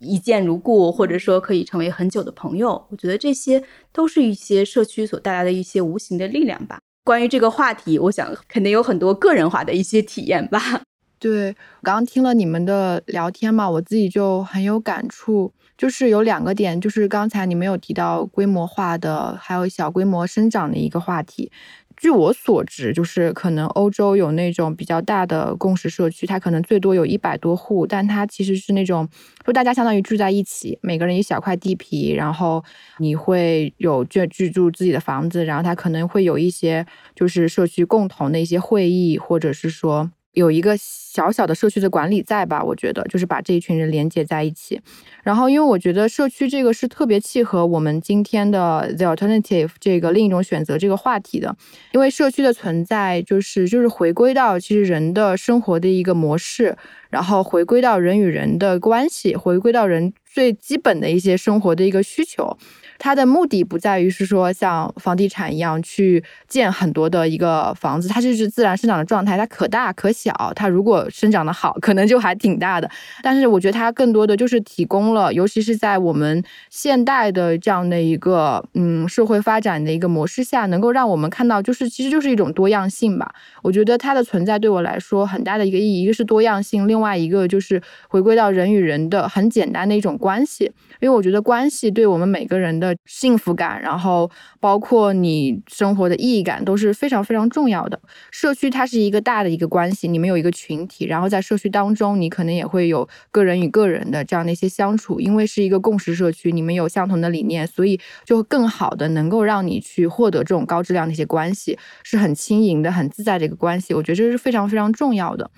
[SPEAKER 3] 一见如故，或者说可以成为很久的朋友。我觉得这些都是一些社区所带来的一些无形的力量吧。关于这个话题，我想肯定有很多个人化的一些体验吧。
[SPEAKER 6] 对，刚刚听了你们的聊天嘛，我自己就很有感触，就是有两个点，就是刚才你们有提到规模化的，还有小规模生长的一个话题。据我所知，就是可能欧洲有那种比较大的共识社区，它可能最多有一百多户，但它其实是那种，就大家相当于住在一起，每个人一小块地皮，然后你会有居居住自己的房子，然后它可能会有一些就是社区共同的一些会议，或者是说。有一个小小的社区的管理在吧？我觉得就是把这一群人连接在一起。然后，因为我觉得社区这个是特别契合我们今天的 the alternative 这个另一种选择这个话题的。因为社区的存在，就是就是回归到其实人的生活的一个模式，然后回归到人与人的关系，回归到人最基本的一些生活的一个需求。它的目的不在于是说像房地产一样去建很多的一个房子，它就是自然生长的状态，它可大可小。它如果生长的好，可能就还挺大的。但是我觉得它更多的就是提供了，尤其是在我们现代的这样的一个嗯社会发展的一个模式下，能够让我们看到，就是其实就是一种多样性吧。我觉得它的存在对我来说很大的一个意义，一个是多样性，另外一个就是回归到人与人的很简单的一种关系。因为我觉得关系对我们每个人的幸福感，然后包括你生活的意义感都是非常非常重要的。社区它是一个大的一个关系，你们有一个群体，然后在社区当中，你可能也会有个人与个人的这样的一些相处。因为是一个共识社区，你们有相同的理念，所以就更好的能够让你去获得这种高质量的一些关系，是很轻盈的、很自在的一个关系。我觉得这是非常非常重要的。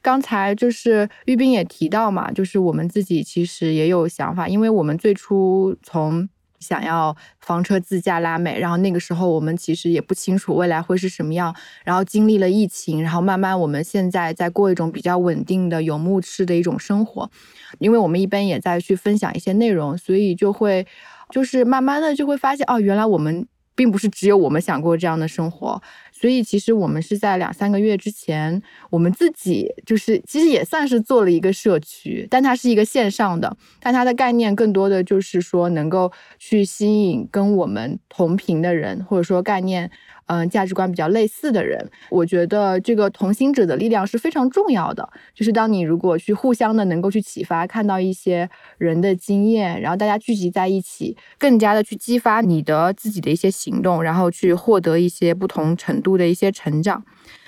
[SPEAKER 6] 刚才就是玉斌也提到嘛，就是我们自己其实也有想法，因为我们最初从想要房车自驾拉美，然后那个时候我们其实也不清楚未来会是什么样，然后经历了疫情，然后慢慢我们现在在过一种比较稳定的游牧式的一种生活，因为我们一般也在去分享一些内容，所以就会就是慢慢的就会发现哦，原来我们。并不是只有我们想过这样的生活，所以其实我们是在两三个月之前，我们自己就是其实也算是做了一个社区，但它是一个线上的，但它的概念更多的就是说能够去吸引跟我们同频的人，或者说概念。嗯，价值观比较类似的人，我觉得这个同行者的力量是非常重要的。就是当你如果去互相的能够去启发，看到一些人的经验，然后大家聚集在一起，更加的去激发你的自己的一些行动，然后去获得一些不同程度的一些成长。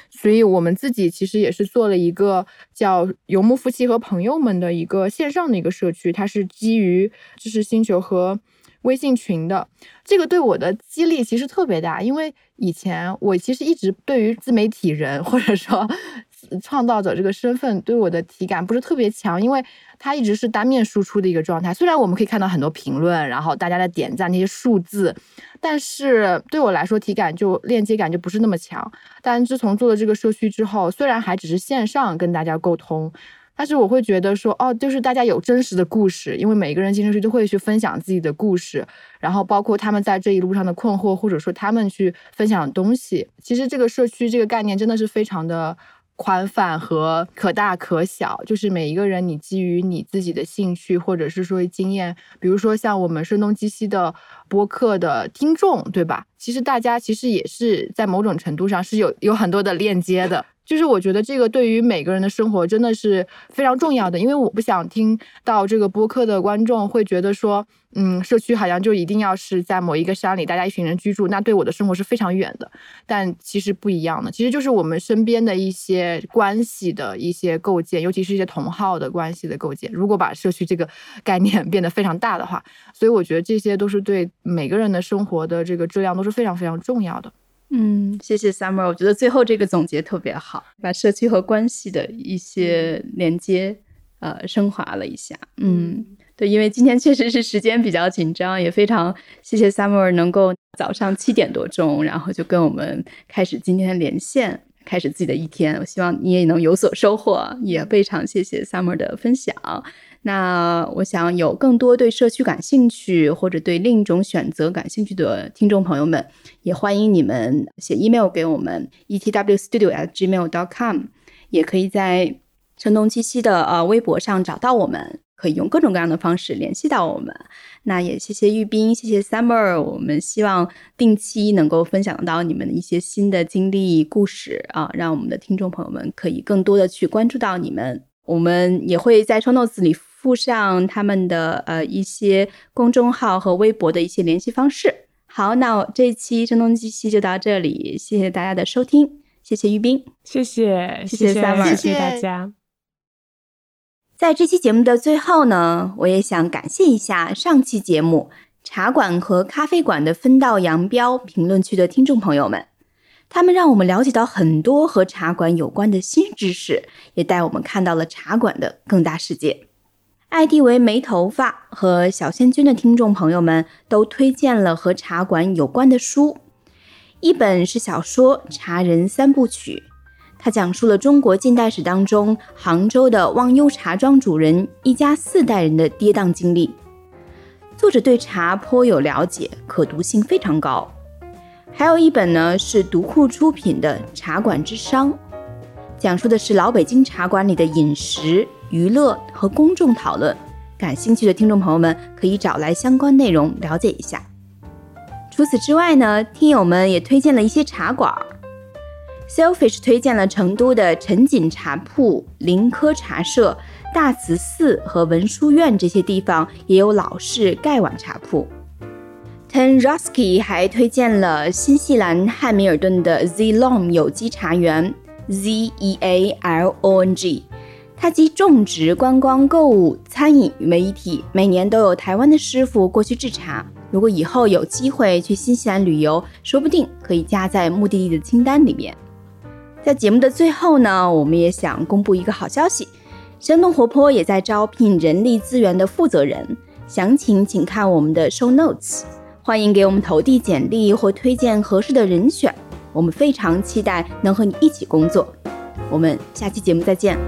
[SPEAKER 6] 所以我们自己其实也是做了一个叫“游牧夫妻和朋友们”的一个线上的一个社区，它是基于知识星球和。微信群的这个对我的激励其实特别大，因为以前我其实一直对于自媒体人或者说创造者这个身份对我的体感不是特别强，因为它一直是单面输出的一个状态。虽然我们可以看到很多评论，然后大家的点赞那些数字，但是对我来说体感就链接感就不是那么强。但自从做了这个社区之后，虽然还只是线上跟大家沟通。但是我会觉得说，哦，就是大家有真实的故事，因为每一个人进社区都会去分享自己的故事，然后包括他们在这一路上的困惑，或者说他们去分享的东西。其实这个社区这个概念真的是非常的宽泛和可大可小，就是每一个人你基于你自己的兴趣或者是说经验，比如说像我们声东击西的播客的听众，对吧？其实大家其实也是在某种程度上是有有很多的链接的。就是我觉得这个对于每个人的生活真的是非常重要的，因为我不想听到这个播客的观众会觉得说，嗯，社区好像就一定要是在某一个山里，大家一群人居住，那对我的生活是非常远的。但其实不一样的，其实就是我们身边的一些关系的一些构建，尤其是一些同号的关系的构建。如果把社区这个概念 变得非常大的话，所以我觉得这些都是对每个人的生活的这个质量都是非常非常重要的。
[SPEAKER 3] 嗯，谢谢 Summer，我觉得最后这个总结特别好，把社区和关系的一些连接，呃，升华了一下。嗯，对，因为今天确实是时间比较紧张，也非常谢谢 Summer 能够早上七点多钟，然后就跟我们开始今天的连线，开始自己的一天。我希望你也能有所收获，也非常谢谢 Summer 的分享。那我想有更多对社区感兴趣或者对另一种选择感兴趣的听众朋友们，也欢迎你们写 email 给我们 ETW Studio 和 Gmail dot com 也可以在声东击西的呃微博上找到我们。可以用各种各样的方式联系到我们。那也谢谢玉斌，谢谢 Summer，我们希望定期能够分享到你们的一些新的经历故事啊，让我们的听众朋友们可以更多的去关注到你们。我们也会在 shounos 里附上他们的呃一些公众号和微博的一些联系方式。好，那这一期声东击西就到这里，谢谢大家的收听，谢谢玉斌，
[SPEAKER 4] 谢谢，
[SPEAKER 3] 谢谢 Summer，
[SPEAKER 4] 谢谢大家。
[SPEAKER 3] 在这期节目的最后呢，我也想感谢一下上期节目茶馆和咖啡馆的分道扬镳评论区的听众朋友们，他们让我们了解到很多和茶馆有关的新知识，也带我们看到了茶馆的更大世界。ID 为没头发和小仙君的听众朋友们都推荐了和茶馆有关的书，一本是小说《茶人三部曲》。它讲述了中国近代史当中杭州的忘忧茶庄主人一家四代人的跌宕经历。作者对茶颇有了解，可读性非常高。还有一本呢是读库出品的《茶馆之殇》，讲述的是老北京茶馆里的饮食、娱乐和公众讨论。感兴趣的听众朋友们可以找来相关内容了解一下。除此之外呢，听友们也推荐了一些茶馆。Selfish 推荐了成都的陈锦茶铺、林科茶社、大慈寺和文殊院这些地方，也有老式盖碗茶铺。Ten Rusky 还推荐了新西兰汉密尔顿的 Zlong 有机茶园 （Z E A L O N G），它集种植、观光、购物、餐饮为一体，每年都有台湾的师傅过去制茶。如果以后有机会去新西兰旅游，说不定可以加在目的地的清单里面。在节目的最后呢，我们也想公布一个好消息：生动活泼也在招聘人力资源的负责人，详情请看我们的 show notes。欢迎给我们投递简历或推荐合适的人选，我们非常期待能和你一起工作。我们下期节目再见。